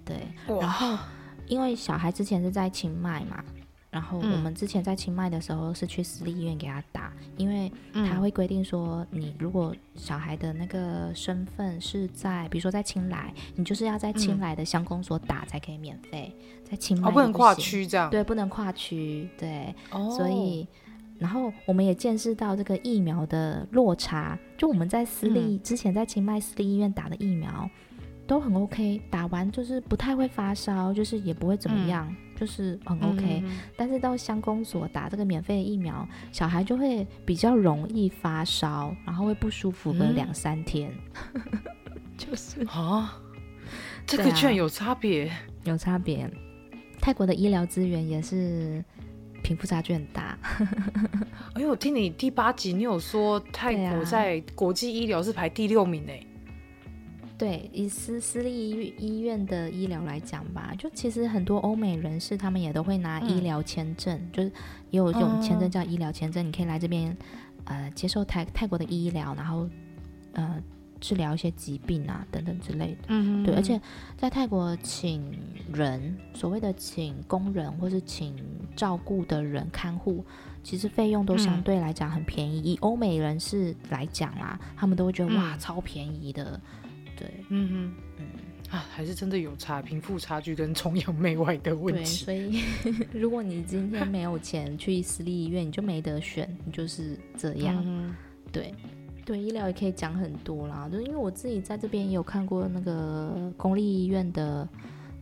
对，然后因为小孩之前是在清迈嘛，然后我们之前在清迈的时候是去私立医院给他打，嗯、因为他会规定说，你如果小孩的那个身份是在，比如说在清莱，你就是要在清莱的乡公所打才可以免费，在清迈不、哦、不能跨区这样，对，不能跨区，对，哦、所以。然后我们也见识到这个疫苗的落差，就我们在私立、嗯、之前在清迈私立医院打的疫苗都很 OK，打完就是不太会发烧，就是也不会怎么样，嗯、就是很 OK。嗯、但是到乡公所打这个免费的疫苗，小孩就会比较容易发烧，然后会不舒服个两三天。嗯、*laughs* 就是啊，这个居然有差别，有差别。泰国的医疗资源也是。贫富差距很大。*laughs* 哎呦，我听你第八集，你有说泰国在国际医疗是排第六名呢？对，以私私立医医院的医疗来讲吧，就其实很多欧美人士他们也都会拿医疗签证，嗯、就是也有这种签证叫医疗签证，嗯、你可以来这边呃接受泰泰国的医疗，然后呃。治疗一些疾病啊，等等之类的。嗯，对，而且在泰国请人，所谓的请工人或是请照顾的人看护，其实费用都相对来讲很便宜。嗯、以欧美人士来讲啦，他们都会觉得、嗯、哇，超便宜的。对，嗯嗯嗯，啊，还是真的有差，贫富差距跟崇洋媚外的问题。对，所以 *laughs* 如果你今天没有钱去私立医院，你就没得选，你就是这样。嗯、对。对，医疗也可以讲很多啦，就是因为我自己在这边也有看过那个公立医院的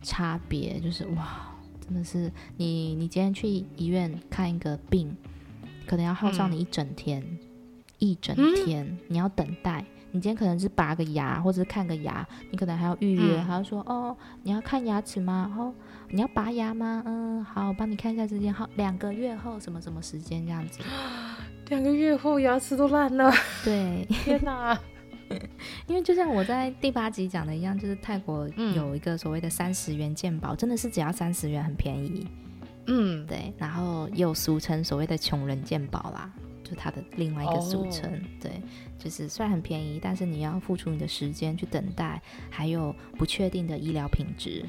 差别，就是哇，真的是你你今天去医院看一个病，可能要耗上你一整天，嗯、一整天、嗯、你要等待。你今天可能是拔个牙或者是看个牙，你可能还要预约，嗯、还要说哦，你要看牙齿吗？哦，你要拔牙吗？嗯，好，我帮你看一下时间，好，两个月后什么什么时间这样子。*gasps* *laughs* 两个月后牙齿都烂了，对，*laughs* 天哪！*laughs* 因为就像我在第八集讲的一样，就是泰国有一个所谓的三十元鉴宝，真的是只要三十元，很便宜。嗯，对，然后又俗称所谓的穷人鉴宝啦，就它的另外一个俗称。哦、对，就是虽然很便宜，但是你要付出你的时间去等待，还有不确定的医疗品质。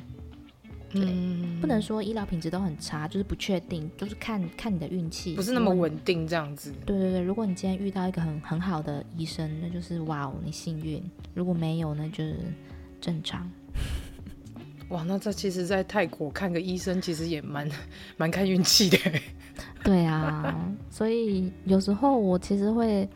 对，嗯、不能说医疗品质都很差，就是不确定，就是看看你的运气，不是那么稳定这样子。对对对，如果你今天遇到一个很很好的医生，那就是哇哦，你幸运；如果没有，那就是正常。*laughs* 哇，那这其实，在泰国看个医生，其实也蛮蛮看运气的。*laughs* 对啊，所以有时候我其实会。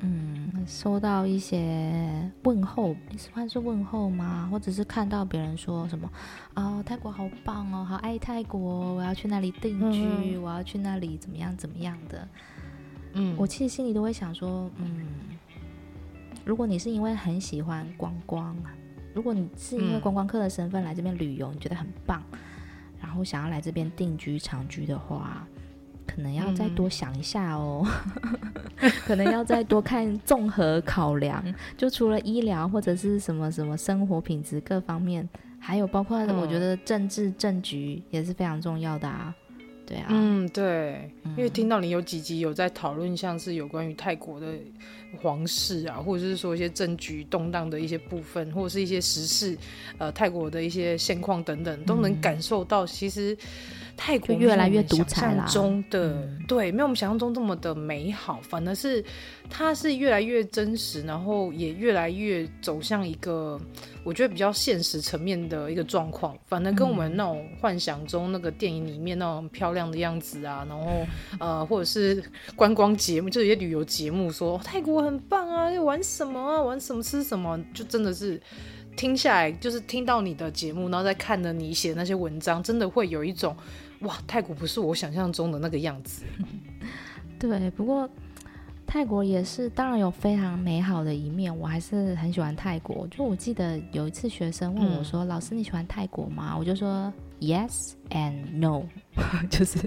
嗯，收到一些问候，算是问候吗？或者是看到别人说什么哦，泰国好棒哦，好爱泰国，我要去那里定居，嗯、我要去那里怎么样怎么样的。嗯，我其实心里都会想说，嗯，如果你是因为很喜欢观光，如果你是因为观光客的身份来这边旅游，你觉得很棒，然后想要来这边定居长居的话。可能要再多想一下哦，嗯、可能要再多看综合考量，*laughs* 就除了医疗或者是什么什么生活品质各方面，还有包括我觉得政治政局也是非常重要的啊。对啊，嗯，对，因为听到你有几集有在讨论，像是有关于泰国的皇室啊，或者是说一些政局动荡的一些部分，或者是一些时事，呃，泰国的一些现况等等，都能感受到其实。泰国越来越独裁了，中的、嗯、对，没有我们想象中这么的美好，反而是它是越来越真实，然后也越来越走向一个我觉得比较现实层面的一个状况。反而跟我们那种幻想中那个电影里面那种漂亮的样子啊，然后 *laughs* 呃，或者是观光节目，就是一些旅游节目说，说泰国很棒啊，要玩什么啊，玩什么吃什么，就真的是听下来，就是听到你的节目，然后再看了你写的那些文章，真的会有一种。哇，泰国不是我想象中的那个样子。*laughs* 对，不过泰国也是，当然有非常美好的一面。我还是很喜欢泰国。就我记得有一次学生问我说：“嗯、老师，你喜欢泰国吗？”我就说：“Yes and no。*laughs* ”就是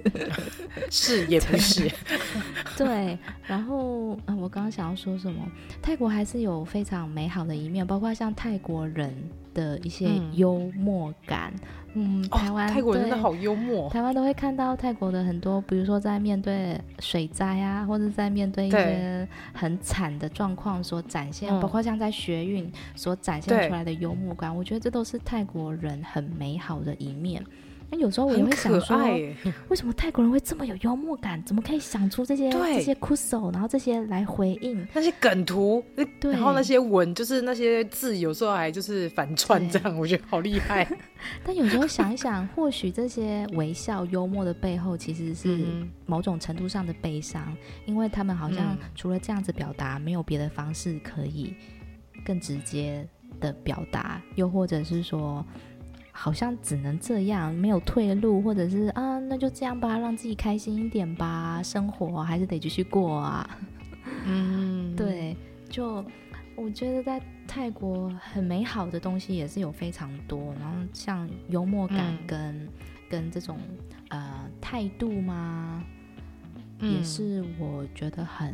*laughs* 是也不是。*laughs* 对，然后我刚刚想要说什么？泰国还是有非常美好的一面，包括像泰国人的一些幽默感。嗯嗯，台湾、哦、泰国人真的好幽默。台湾都会看到泰国的很多，比如说在面对水灾啊，或者在面对一些很惨的状况所展现，包括像在学运所展现出来的幽默感，我觉得这都是泰国人很美好的一面。那有时候我也会想说，*laughs* 为什么泰国人会这么有幽默感？怎么可以想出这些对这些酷手，然后这些来回应那些梗图，对，然后那些文，就是那些字，有时候还就是反串这样，我觉得好厉害。*laughs* 但有时候想一想，或许这些微笑幽默的背后，其实是某种程度上的悲伤，嗯、因为他们好像除了这样子表达，没有别的方式可以更直接的表达，又或者是说。好像只能这样，没有退路，或者是啊，那就这样吧，让自己开心一点吧，生活还是得继续过啊。*laughs* 嗯，对，就我觉得在泰国很美好的东西也是有非常多，然后像幽默感跟、嗯、跟这种呃态度嘛，嗯、也是我觉得很。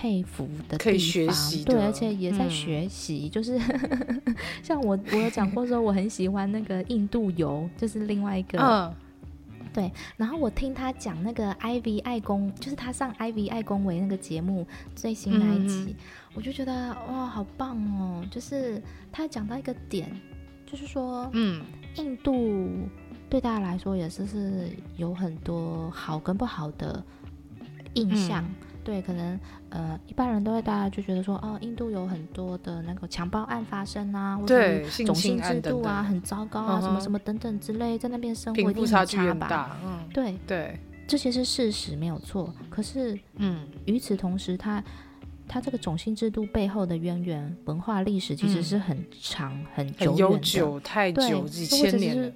佩服的地方，可以学习，对，而且也在学习。嗯、就是 *laughs* 像我，我有讲过说，我很喜欢那个印度游，就是另外一个，嗯、对。然后我听他讲那个 Ivy 爱公，就是他上 Ivy 爱公维那个节目最新那一集，嗯、我就觉得哇，好棒哦！就是他讲到一个点，就是说，嗯，印度对大家来说也是是有很多好跟不好的印象。嗯对，可能呃，一般人都会大家就觉得说，哦，印度有很多的那个强暴案发生啊，或者种姓制度啊，很糟糕啊，什么什么等等之类，在那边生活一定很差吧？嗯，对对，这些是事实，没有错。可是，嗯，与此同时，他它这个种姓制度背后的渊源、文化历史其实是很长、嗯、很久、远的久、太久几千年了。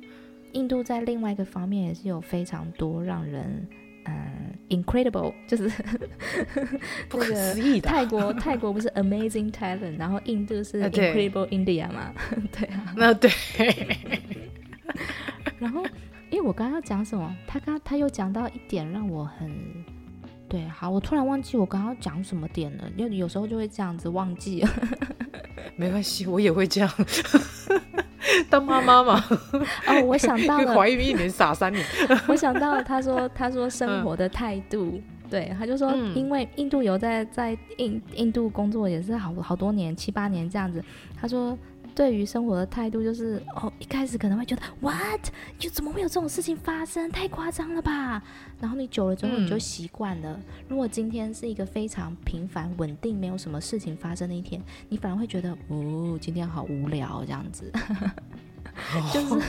印度在另外一个方面也是有非常多让人嗯 incredible，*laughs* 就是不可思议的。泰国 *laughs* 泰国不是 amazing talent，然后印度是 incredible India 嘛？对啊，那对。*laughs* 然后，因为我刚刚要讲什么？他刚他又讲到一点让我很对，好，我突然忘记我刚刚讲什么点了，因为有时候就会这样子忘记了。没关系，我也会这样。*laughs* 当妈妈嘛，*laughs* 哦，我想到了，*laughs* 怀孕一年傻三年。我想到了，他说，他说生活的态度，嗯、对，他就说，因为印度有在在印印度工作也是好好多年，七八年这样子，他说。对于生活的态度就是哦，一开始可能会觉得 what，就怎么会有这种事情发生？太夸张了吧！然后你久了之后你就习惯了。嗯、如果今天是一个非常平凡、稳定、没有什么事情发生的一天，你反而会觉得哦，今天好无聊这样子。就是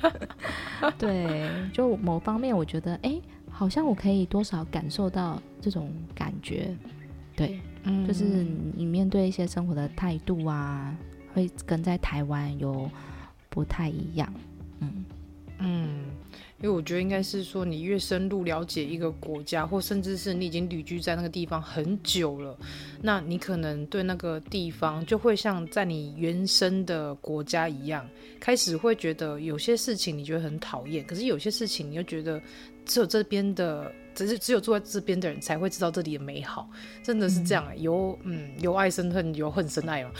*laughs* 对，就某方面我觉得哎，好像我可以多少感受到这种感觉。对，嗯，就是你面对一些生活的态度啊。会跟在台湾有不太一样，嗯嗯，因为我觉得应该是说，你越深入了解一个国家，或甚至是你已经旅居在那个地方很久了，那你可能对那个地方就会像在你原生的国家一样，开始会觉得有些事情你觉得很讨厌，可是有些事情你又觉得只有这边的。只是只有住在这边的人才会知道这里的美好，真的是这样、欸。由嗯，由爱生恨，由恨生爱嘛，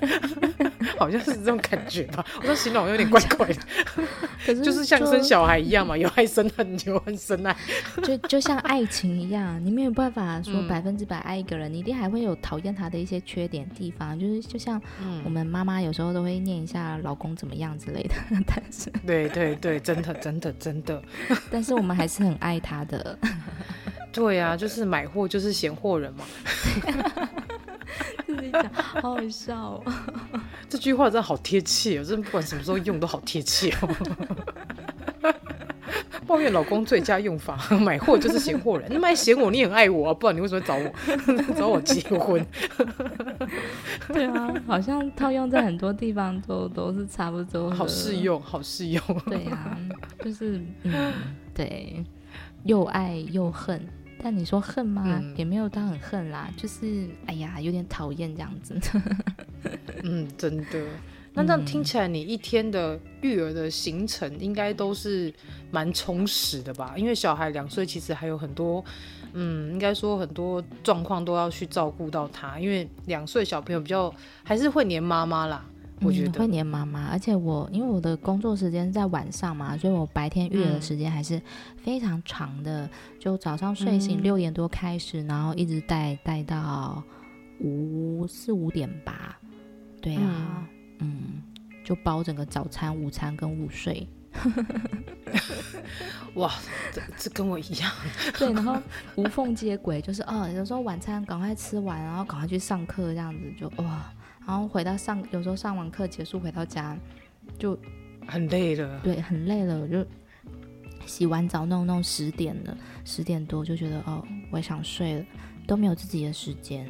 *laughs* 好像是这种感觉吧。我说形容有点怪怪的，可是就是像生小孩一样嘛，有爱生恨，由恨生爱，*laughs* 就就像爱情一样，你没有办法说百分之百爱一个人，嗯、你一定还会有讨厌他的一些缺点地方。就是就像我们妈妈有时候都会念一下老公怎么样之类的，但是对对对，真的真的真的，*laughs* 但是我们还是很爱他。的，对呀、啊，就是买货就是嫌货人嘛，*laughs* 自己讲好好笑哦。这句话真的好贴切哦，真的不管什么时候用都好贴切哦。抱怨老公最佳用法，买货就是嫌货人。你买嫌我，你很爱我啊，不然你为什么找我 *laughs* 找我结婚？对啊，好像套用在很多地方都都是差不多，好适用，好适用。对啊，就是嗯，对。又爱又恨，但你说恨吗？嗯、也没有到很恨啦，就是哎呀，有点讨厌这样子。*laughs* 嗯，真的。那这样听起来，你一天的育儿的行程应该都是蛮充实的吧？因为小孩两岁，其实还有很多，嗯，应该说很多状况都要去照顾到他。因为两岁小朋友比较还是会黏妈妈啦。我觉得、嗯、会黏妈妈，而且我因为我的工作时间是在晚上嘛，所以我白天育儿的时间还是非常长的。嗯、就早上睡醒六点多开始，嗯、然后一直带带到五四五点吧。对啊，嗯，嗯，就包整个早餐、午餐跟午睡。*laughs* 哇，这这跟我一样。*laughs* 对，然后 *laughs* 无缝接轨，就是哦，有时候晚餐赶快吃完，然后赶快去上课，这样子就哇。然后回到上，有时候上完课结束回到家，就很累了。对，很累了，我就洗完澡弄弄十点了，十点多就觉得哦，我也想睡了，都没有自己的时间。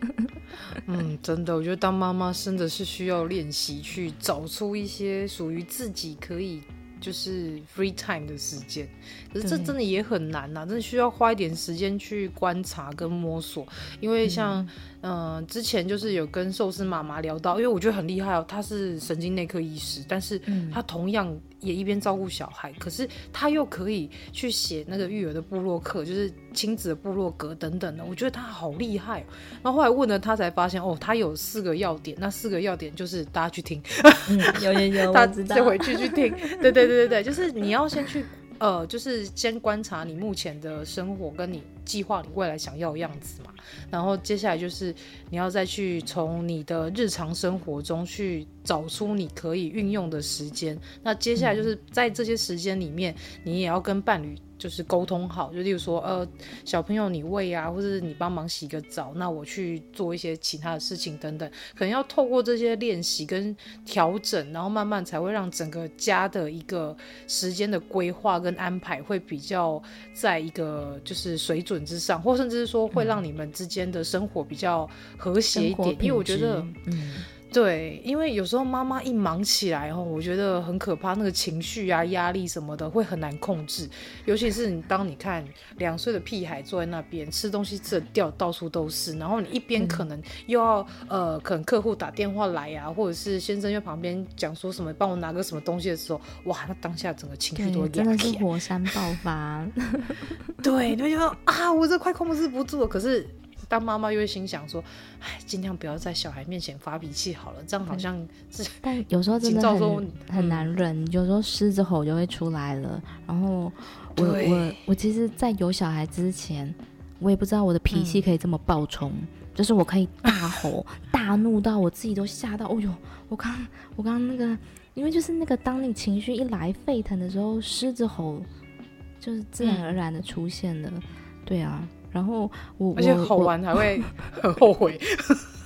*laughs* 嗯，真的，我觉得当妈妈真的是需要练习去找出一些属于自己可以。就是 free time 的时间，可是这真的也很难呐、啊，真的需要花一点时间去观察跟摸索。因为像，嗯、呃，之前就是有跟寿司妈妈聊到，因为我觉得很厉害哦，她是神经内科医师，但是她同样也一边照顾小孩，可是他又可以去写那个育儿的部落课，就是亲子的部落格等等的，我觉得他好厉害。然后后来问了他才发现，哦，他有四个要点，那四个要点就是大家去听，嗯、有有有，*laughs* 大家再回去去听，对对对。对对对，就是你要先去，呃，就是先观察你目前的生活，跟你计划你未来想要的样子嘛。然后接下来就是你要再去从你的日常生活中去找出你可以运用的时间。那接下来就是在这些时间里面，你也要跟伴侣。就是沟通好，就例如说，呃，小朋友你喂啊，或者是你帮忙洗个澡，那我去做一些其他的事情等等，可能要透过这些练习跟调整，然后慢慢才会让整个家的一个时间的规划跟安排会比较在一个就是水准之上，或甚至是说会让你们之间的生活比较和谐一点，因为我觉得，嗯。对，因为有时候妈妈一忙起来哦，我觉得很可怕，那个情绪啊、压力什么的会很难控制。尤其是你当你看两岁的屁孩坐在那边吃东西吃的掉到处都是，然后你一边可能又要、嗯、呃，可能客户打电话来啊，或者是先生在旁边讲说什么，帮我拿个什么东西的时候，哇，那当下整个情绪都会真的是火山爆发。*laughs* 对，就觉得啊，我这快控制不住了。可是。当妈妈又会心想说：“哎，尽量不要在小孩面前发脾气好了，这样好像是 *laughs*…… 但有时候真的很 *laughs* 很难忍，有时候狮子吼就会出来了。然后我我我其实，在有小孩之前，我也不知道我的脾气可以这么暴冲，嗯、就是我可以大吼 *laughs* 大怒到我自己都吓到。哦呦，我刚我刚刚那个，因为就是那个，当你情绪一来沸腾的时候，狮子吼就是自然而然的出现了。嗯、对啊。”然后我，而且吼完还会 *laughs* 很后悔。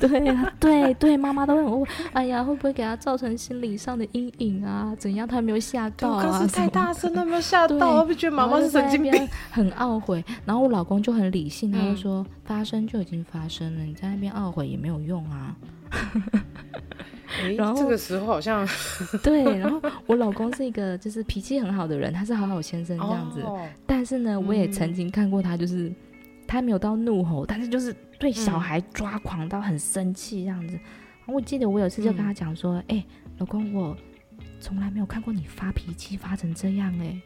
对呀，对对，妈妈都会很后悔。哎呀，会不会给他造成心理上的阴影啊？怎样？他没有吓到啊？太大声了，没有吓到，我不觉得妈妈是神经病，很懊悔。然后我老公就很理性，他就说：“发生就已经发生了，你在那边懊悔也没有用啊。*laughs* ”然后这个时候好像 *laughs* 对，然后我老公是一个就是脾气很好的人，他是好好先生这样子。但是呢，我也曾经看过他就是。他没有到怒吼，但是就是对小孩抓狂到很生气这样子。嗯、我记得我有一次就跟他讲说：“哎、嗯欸，老公，我从来没有看过你发脾气发成这样哎、欸。”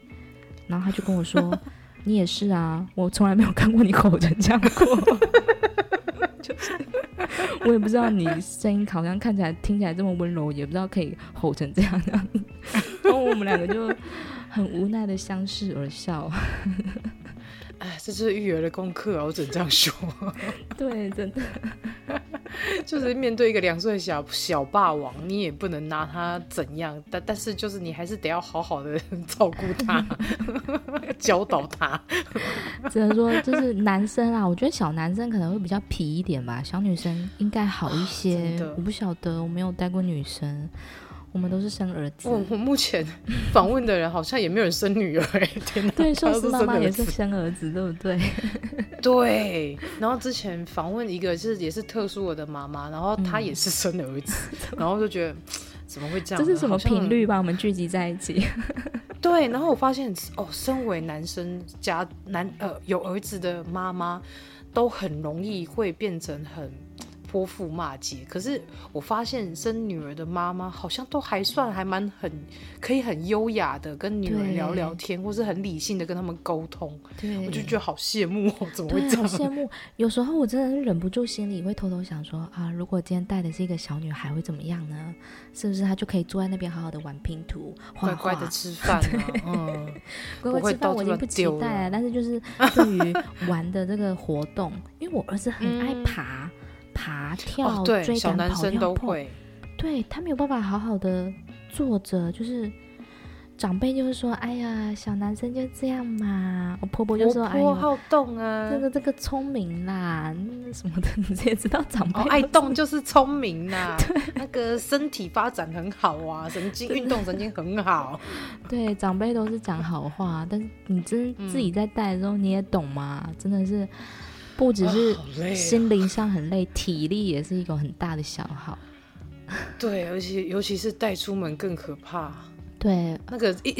然后他就跟我说：“ *laughs* 你也是啊，我从来没有看过你吼成这样过。*laughs* ”就是我也不知道你声音好像看起来听起来这么温柔，也不知道可以吼成这样这样子。*laughs* 然后我们两个就很无奈的相视而笑。哎，这是育儿的功课啊！我只能这样说。*laughs* 对，真的，*laughs* 就是面对一个两岁的小小霸王，你也不能拿他怎样，但但是就是你还是得要好好的 *laughs* 照顾他，教导他。只能说，就是男生啊，我觉得小男生可能会比较皮一点吧，小女生应该好一些。我不晓得，我没有带过女生。我们都是生儿子。我我目前 *laughs* 访问的人好像也没有人生女儿哎，*laughs* 天哪！对，寿司妈妈也是生儿子，对不对？*laughs* 对。然后之前访问一个是也是特殊的妈妈，然后她也是生儿子，嗯、然后就觉得怎么会这样？这是什么频率把我们聚集在一起？对。然后我发现哦，身为男生家男呃有儿子的妈妈，都很容易会变成很。泼妇骂街，可是我发现生女儿的妈妈好像都还算还蛮很可以很优雅的跟女儿聊聊天，对或是很理性的跟他们沟通。对，我就觉得好羡慕哦，怎么会这样？好羡慕。有时候我真的是忍不住心里会偷偷想说啊，如果今天带的是一个小女孩会怎么样呢？是不是她就可以坐在那边好好的玩拼图，乖乖的吃饭、啊？嗯，乖乖吃饭我已经不期待了，但是就是 *laughs* 对于玩的这个活动，因为我儿子很爱爬。嗯爬跳、追赶、小男生都会，对，他没有办法好好的坐着，就是长辈就会说：“哎呀，小男生就这样嘛。”我婆婆就说：“哎呀，好动啊，这个这个聪明啦，*laughs* 什么的，你也知道长辈爱动就是聪明啦，*laughs* 对，那个身体发展很好啊，*laughs* 神经运动神经很好。对，长辈都是讲好话，但是你真自己在带的时候，你也懂吗？真的是。”不只是心灵上很累，体力也是一个很大的消耗。对，而且尤其是带出门更可怕。对，那个一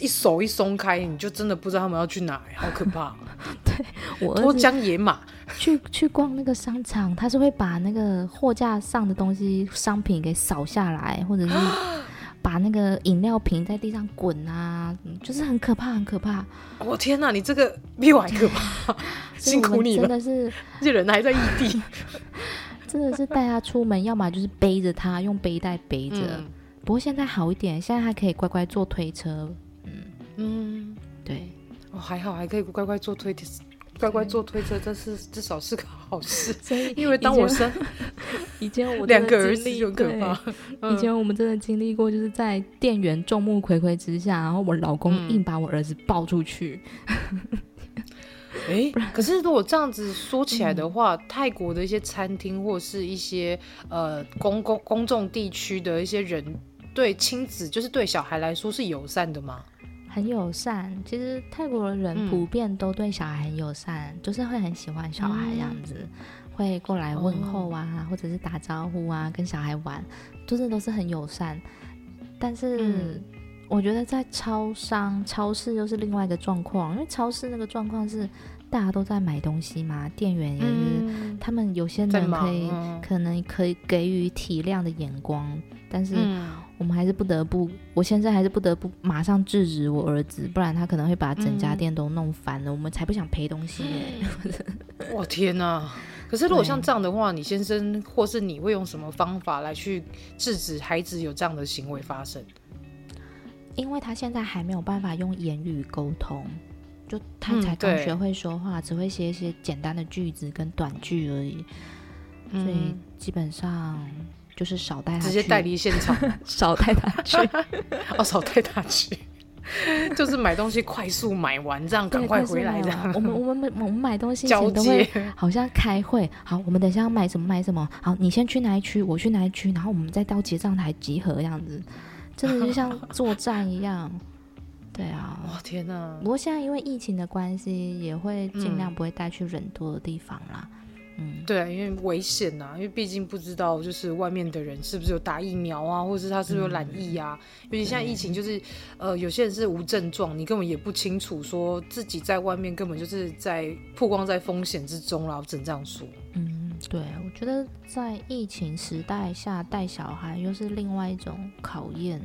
一手一松开，你就真的不知道他们要去哪，好可怕。*laughs* 对，我脱缰野马去去逛那个商场，他是会把那个货架上的东西商品给扫下来，或者是。*gasps* 把那个饮料瓶在地上滚啊，就是很可怕，很可怕。我、哦、天哪，你这个比我还可怕，*laughs* 辛苦你了。真的是，这人还在异地，*laughs* 真的是带他出门，要么就是背着他，用背带背着。嗯、不过现在好一点，现在还可以乖乖坐推车。嗯嗯，对，哦，还好还可以乖乖坐推乖乖坐推车，这是至少是个好事。所以 *laughs* 因为当我生。*laughs* 以前我两个儿子就可怕。*laughs* 以前我们真的经历过，就是在店员众目睽睽之下，然后我老公硬把我儿子抱出去。哎、嗯，可是如果这样子说起来的话，嗯、泰国的一些餐厅或是一些呃公共公众地区的一些人，对亲子就是对小孩来说是友善的吗？很友善。其实泰国的人普遍都对小孩很友善，嗯、就是会很喜欢小孩这样子。嗯会过来问候啊，哦、或者是打招呼啊，跟小孩玩，就是都是很友善。但是我觉得在超商、超市又是另外一个状况，因为超市那个状况是大家都在买东西嘛，店员也是，嗯、他们有些人可以、嗯、可能可以给予体谅的眼光，但是我们还是不得不，我现在还是不得不马上制止我儿子，不然他可能会把整家店都弄翻了。嗯、我们才不想赔东西耶！*laughs* 我天哪！可是如果像这样的话，你先生或是你会用什么方法来去制止孩子有这样的行为发生？因为他现在还没有办法用言语沟通，就他才刚学会说话，嗯、只会写一些简单的句子跟短句而已，嗯、所以基本上就是少带他去，直接带离现场，*laughs* 少带他去，*laughs* 哦，少带他去。*laughs* 就是买东西快速买完，这样赶快回来的。我们我们我们买东西前都会好像开会，好，我们等一下要买什么买什么。好，你先去哪一区，我去哪一区，然后我们再到结账台集合这样子，真的就像作战一样。对啊，哇天哪！不过现在因为疫情的关系，也会尽量不会带去人多的地方啦。嗯嗯，对啊，因为危险呐、啊，因为毕竟不知道就是外面的人是不是有打疫苗啊，或者是他是不是有染疫啊。嗯、尤其现在疫情就是，呃，有些人是无症状，你根本也不清楚说自己在外面根本就是在曝光在风险之中了，只能这样说。嗯，对，我觉得在疫情时代下带小孩又是另外一种考验。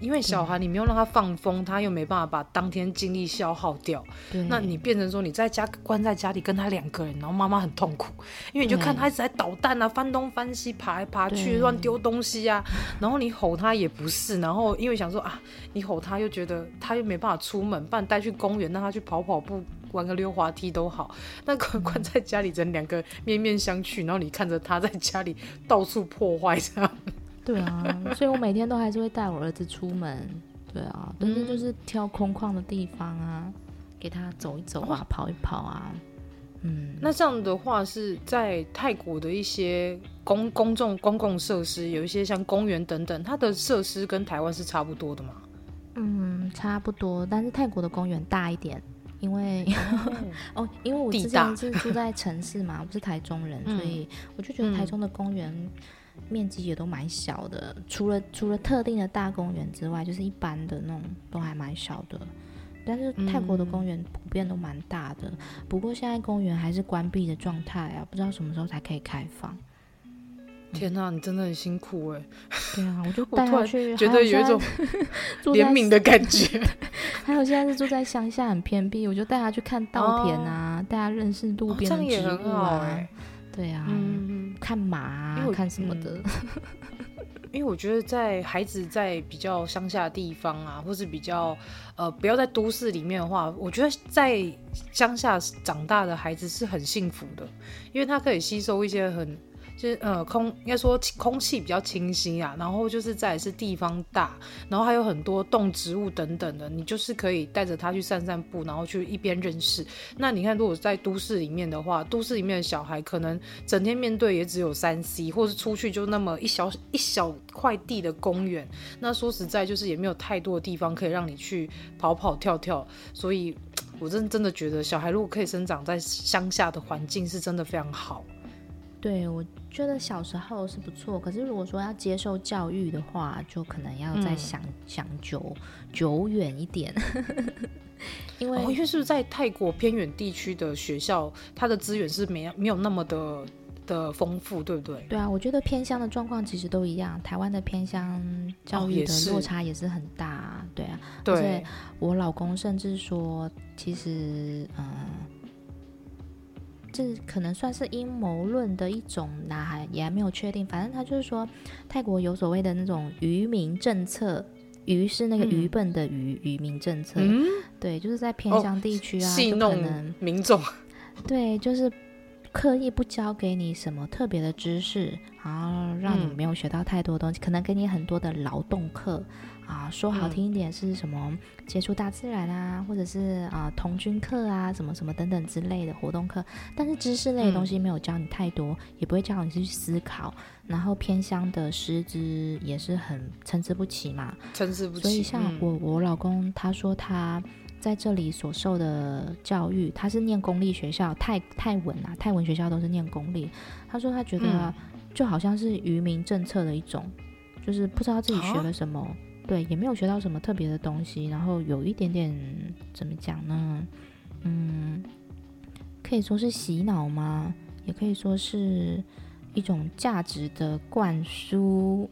因为小孩你没有让他放风，他又没办法把当天精力消耗掉。那你变成说你在家关在家里跟他两个人，然后妈妈很痛苦，因为你就看他一直在捣蛋啊，翻东翻西，爬来爬去，乱丢东西啊。然后你吼他也不是，然后因为想说啊，你吼他又觉得他又没办法出门，不然带去公园让他去跑跑步，玩个溜滑梯都好。那关关在家里，人两个面面相觑，然后你看着他在家里到处破坏这样。对啊，所以我每天都还是会带我儿子出门。对啊，但是就是挑空旷的地方啊，给他走一走啊，哦、跑一跑啊。嗯，那这样的话是在泰国的一些公公众公共设施，有一些像公园等等，它的设施跟台湾是差不多的吗？嗯，差不多，但是泰国的公园大一点，因为哦，*laughs* 因为我之前是住在城市嘛，我是台中人，所以我就觉得台中的公园。面积也都蛮小的，除了除了特定的大公园之外，就是一般的那种都还蛮小的。但是泰国的公园普遍都蛮大的，嗯、不过现在公园还是关闭的状态啊，不知道什么时候才可以开放。天哪、啊，你真的很辛苦哎！*laughs* 对啊，我就带他去，觉得有一种 *laughs* 怜悯的感觉。*laughs* 还有现在是住在乡下很偏僻，我就带他去看稻田啊，带、哦、他认识路边的植物啊。对啊，嗯，看马看什么的。*laughs* 因为我觉得在孩子在比较乡下的地方啊，或是比较呃不要在都市里面的话，我觉得在乡下长大的孩子是很幸福的，因为他可以吸收一些很。就是呃空应该说空气比较清新啊，然后就是再是地方大，然后还有很多动植物等等的，你就是可以带着他去散散步，然后去一边认识。那你看，如果在都市里面的话，都市里面的小孩可能整天面对也只有三 C，或是出去就那么一小一小块地的公园。那说实在，就是也没有太多的地方可以让你去跑跑跳跳。所以，我真真的觉得小孩如果可以生长在乡下的环境，是真的非常好。对，我觉得小时候是不错，可是如果说要接受教育的话，就可能要再想、嗯、想久久远一点。*laughs* 因为、哦、因为是不是在泰国偏远地区的学校，它的资源是没没有那么的的丰富，对不对？对啊，我觉得偏乡的状况其实都一样，台湾的偏乡教育的落差也是很大，哦、对啊。对，而且我老公甚至说，其实嗯。这可能算是阴谋论的一种，那还也还没有确定。反正他就是说，泰国有所谓的那种愚民政策，愚是那个愚笨的愚，愚民政策。嗯，对，就是在偏乡地区啊，可能戏弄民众。*laughs* 对，就是刻意不教给你什么特别的知识，然后让你没有学到太多东西，嗯、可能给你很多的劳动课啊，说好听一点是什么接触大自然啊，或者是啊童军课啊，什么什么等等之类的活动课，但是知识类的东西没有教你太多，嗯、也不会教你去思考，然后偏乡的师资也是很参差不齐嘛，参差不齐。所以像我、嗯、我老公他说他。在这里所受的教育，他是念公立学校，泰泰文啊，泰文学校都是念公立。他说他觉得就好像是愚民政策的一种，嗯、就是不知道自己学了什么，啊、对，也没有学到什么特别的东西，然后有一点点怎么讲呢？嗯，可以说是洗脑吗？也可以说是。一种价值的灌输，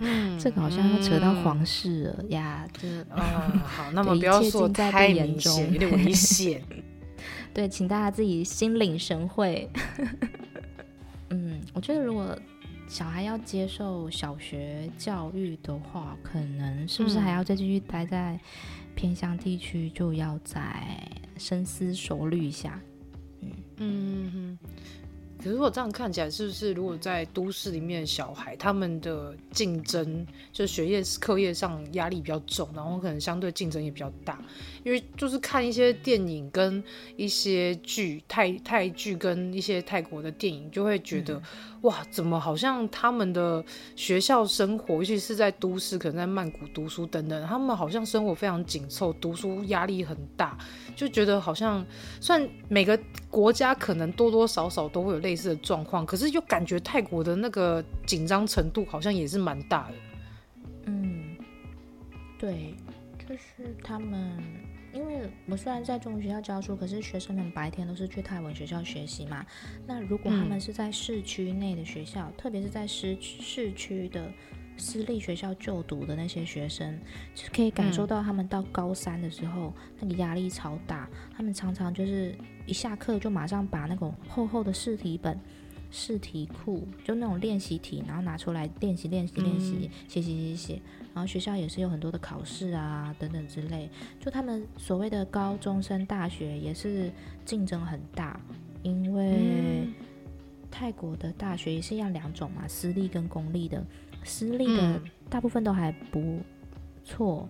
嗯、*laughs* 这个好像要扯到皇室了、嗯、呀。这嗯，好，那么不要说太严重，*laughs* 有点危险。*laughs* 对，请大家自己心领神会。嗯，我觉得如果小孩要接受小学教育的话，可能是不是还要再继续待在偏乡地区，就要再深思熟虑一下。嗯嗯嗯。可是我这样看起来，是不是如果在都市里面的小孩，他们的竞争就学业课业上压力比较重，然后可能相对竞争也比较大，因为就是看一些电影跟一些剧，泰泰剧跟一些泰国的电影，就会觉得、嗯、哇，怎么好像他们的学校生活，尤其是在都市，可能在曼谷读书等等，他们好像生活非常紧凑，读书压力很大，就觉得好像算每个国家可能多多少少都会有类似的状况，可是又感觉泰国的那个紧张程度好像也是蛮大的。嗯，对，就是他们，因为我虽然在中文学校教书，可是学生们白天都是去泰文学校学习嘛。那如果他们是在市区内的学校，嗯、特别是在市市区的私立学校就读的那些学生，就可以感受到他们到高三的时候，嗯、那个压力超大，他们常常就是。一下课就马上把那种厚厚的试题本、试题库，就那种练习题，然后拿出来练习、练习、练习，写写写写。然后学校也是有很多的考试啊，等等之类。就他们所谓的高中生、大学也是竞争很大，因为泰国的大学也是一样两种嘛，私立跟公立的。私立的大部分都还不错，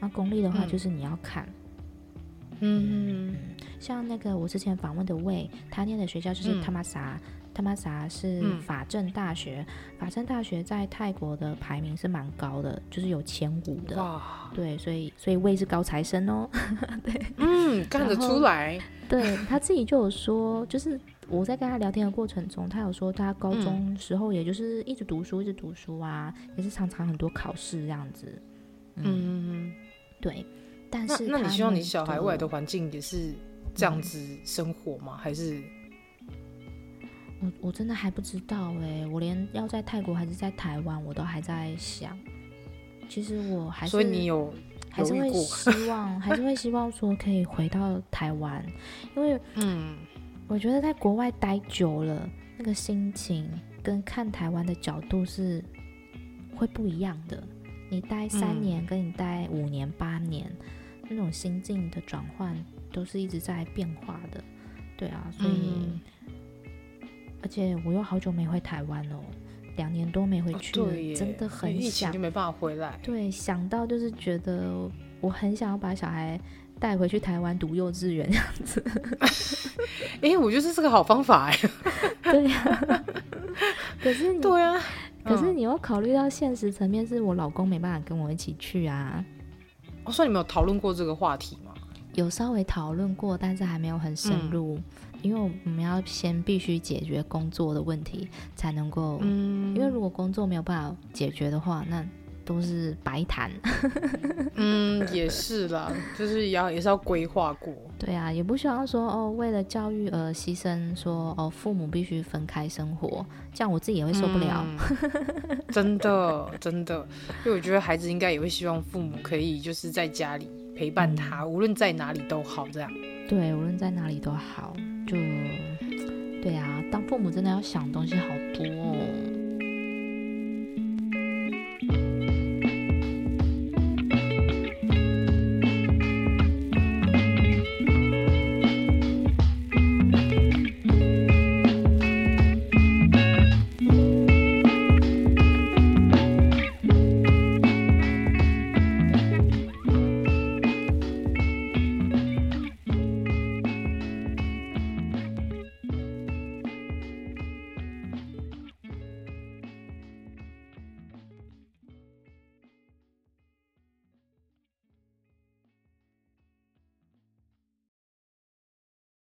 那公立的话就是你要看。嗯，像那个我之前访问的魏，他念的学校就是他玛萨，他玛萨是法政大学，嗯、法政大学在泰国的排名是蛮高的，就是有前五的。哇，对，所以所以魏是高材生哦。*laughs* 对，嗯，看得出来。对，他自己就有说，就是我在跟他聊天的过程中，他有说他高中时候也就是一直读书，一直读书啊，也是常常很多考试这样子。嗯对。但是那，那你希望你小孩未来的环境也是这样子生活吗？嗯、还是我我真的还不知道哎、欸，我连要在泰国还是在台湾，我都还在想。其实我还是，所以你有还是会希望，还是会希望说可以回到台湾，因为 *laughs* 嗯，我觉得在国外待久了，那个心情跟看台湾的角度是会不一样的。你待三年，跟你待五年、八年。嗯那种心境的转换都是一直在变化的，对啊，所以，嗯、而且我又好久没回台湾了，两年多没回去了，哦、真的很想，就没办法回来。对，想到就是觉得我很想要把小孩带回去台湾读幼稚园这样子。哎、欸，我觉得这是个好方法哎。对呀、啊，*laughs* 可是你对呀、啊，可是你要考虑到现实层面，是我老公没办法跟我一起去啊。我说、哦、你们有讨论过这个话题吗？有稍微讨论过，但是还没有很深入，嗯、因为我们要先必须解决工作的问题，才能够。嗯。因为如果工作没有办法解决的话，那都是白谈。*laughs* 嗯，也是啦，就是要也是要规划过。对啊，也不希望说哦，为了教育而牺牲说，说哦，父母必须分开生活，这样我自己也会受不了。嗯、真的，真的，因为我觉得孩子应该也会希望父母可以就是在家里陪伴他，嗯、无论在哪里都好，这样。对，无论在哪里都好，就对啊，当父母真的要想东西好多哦。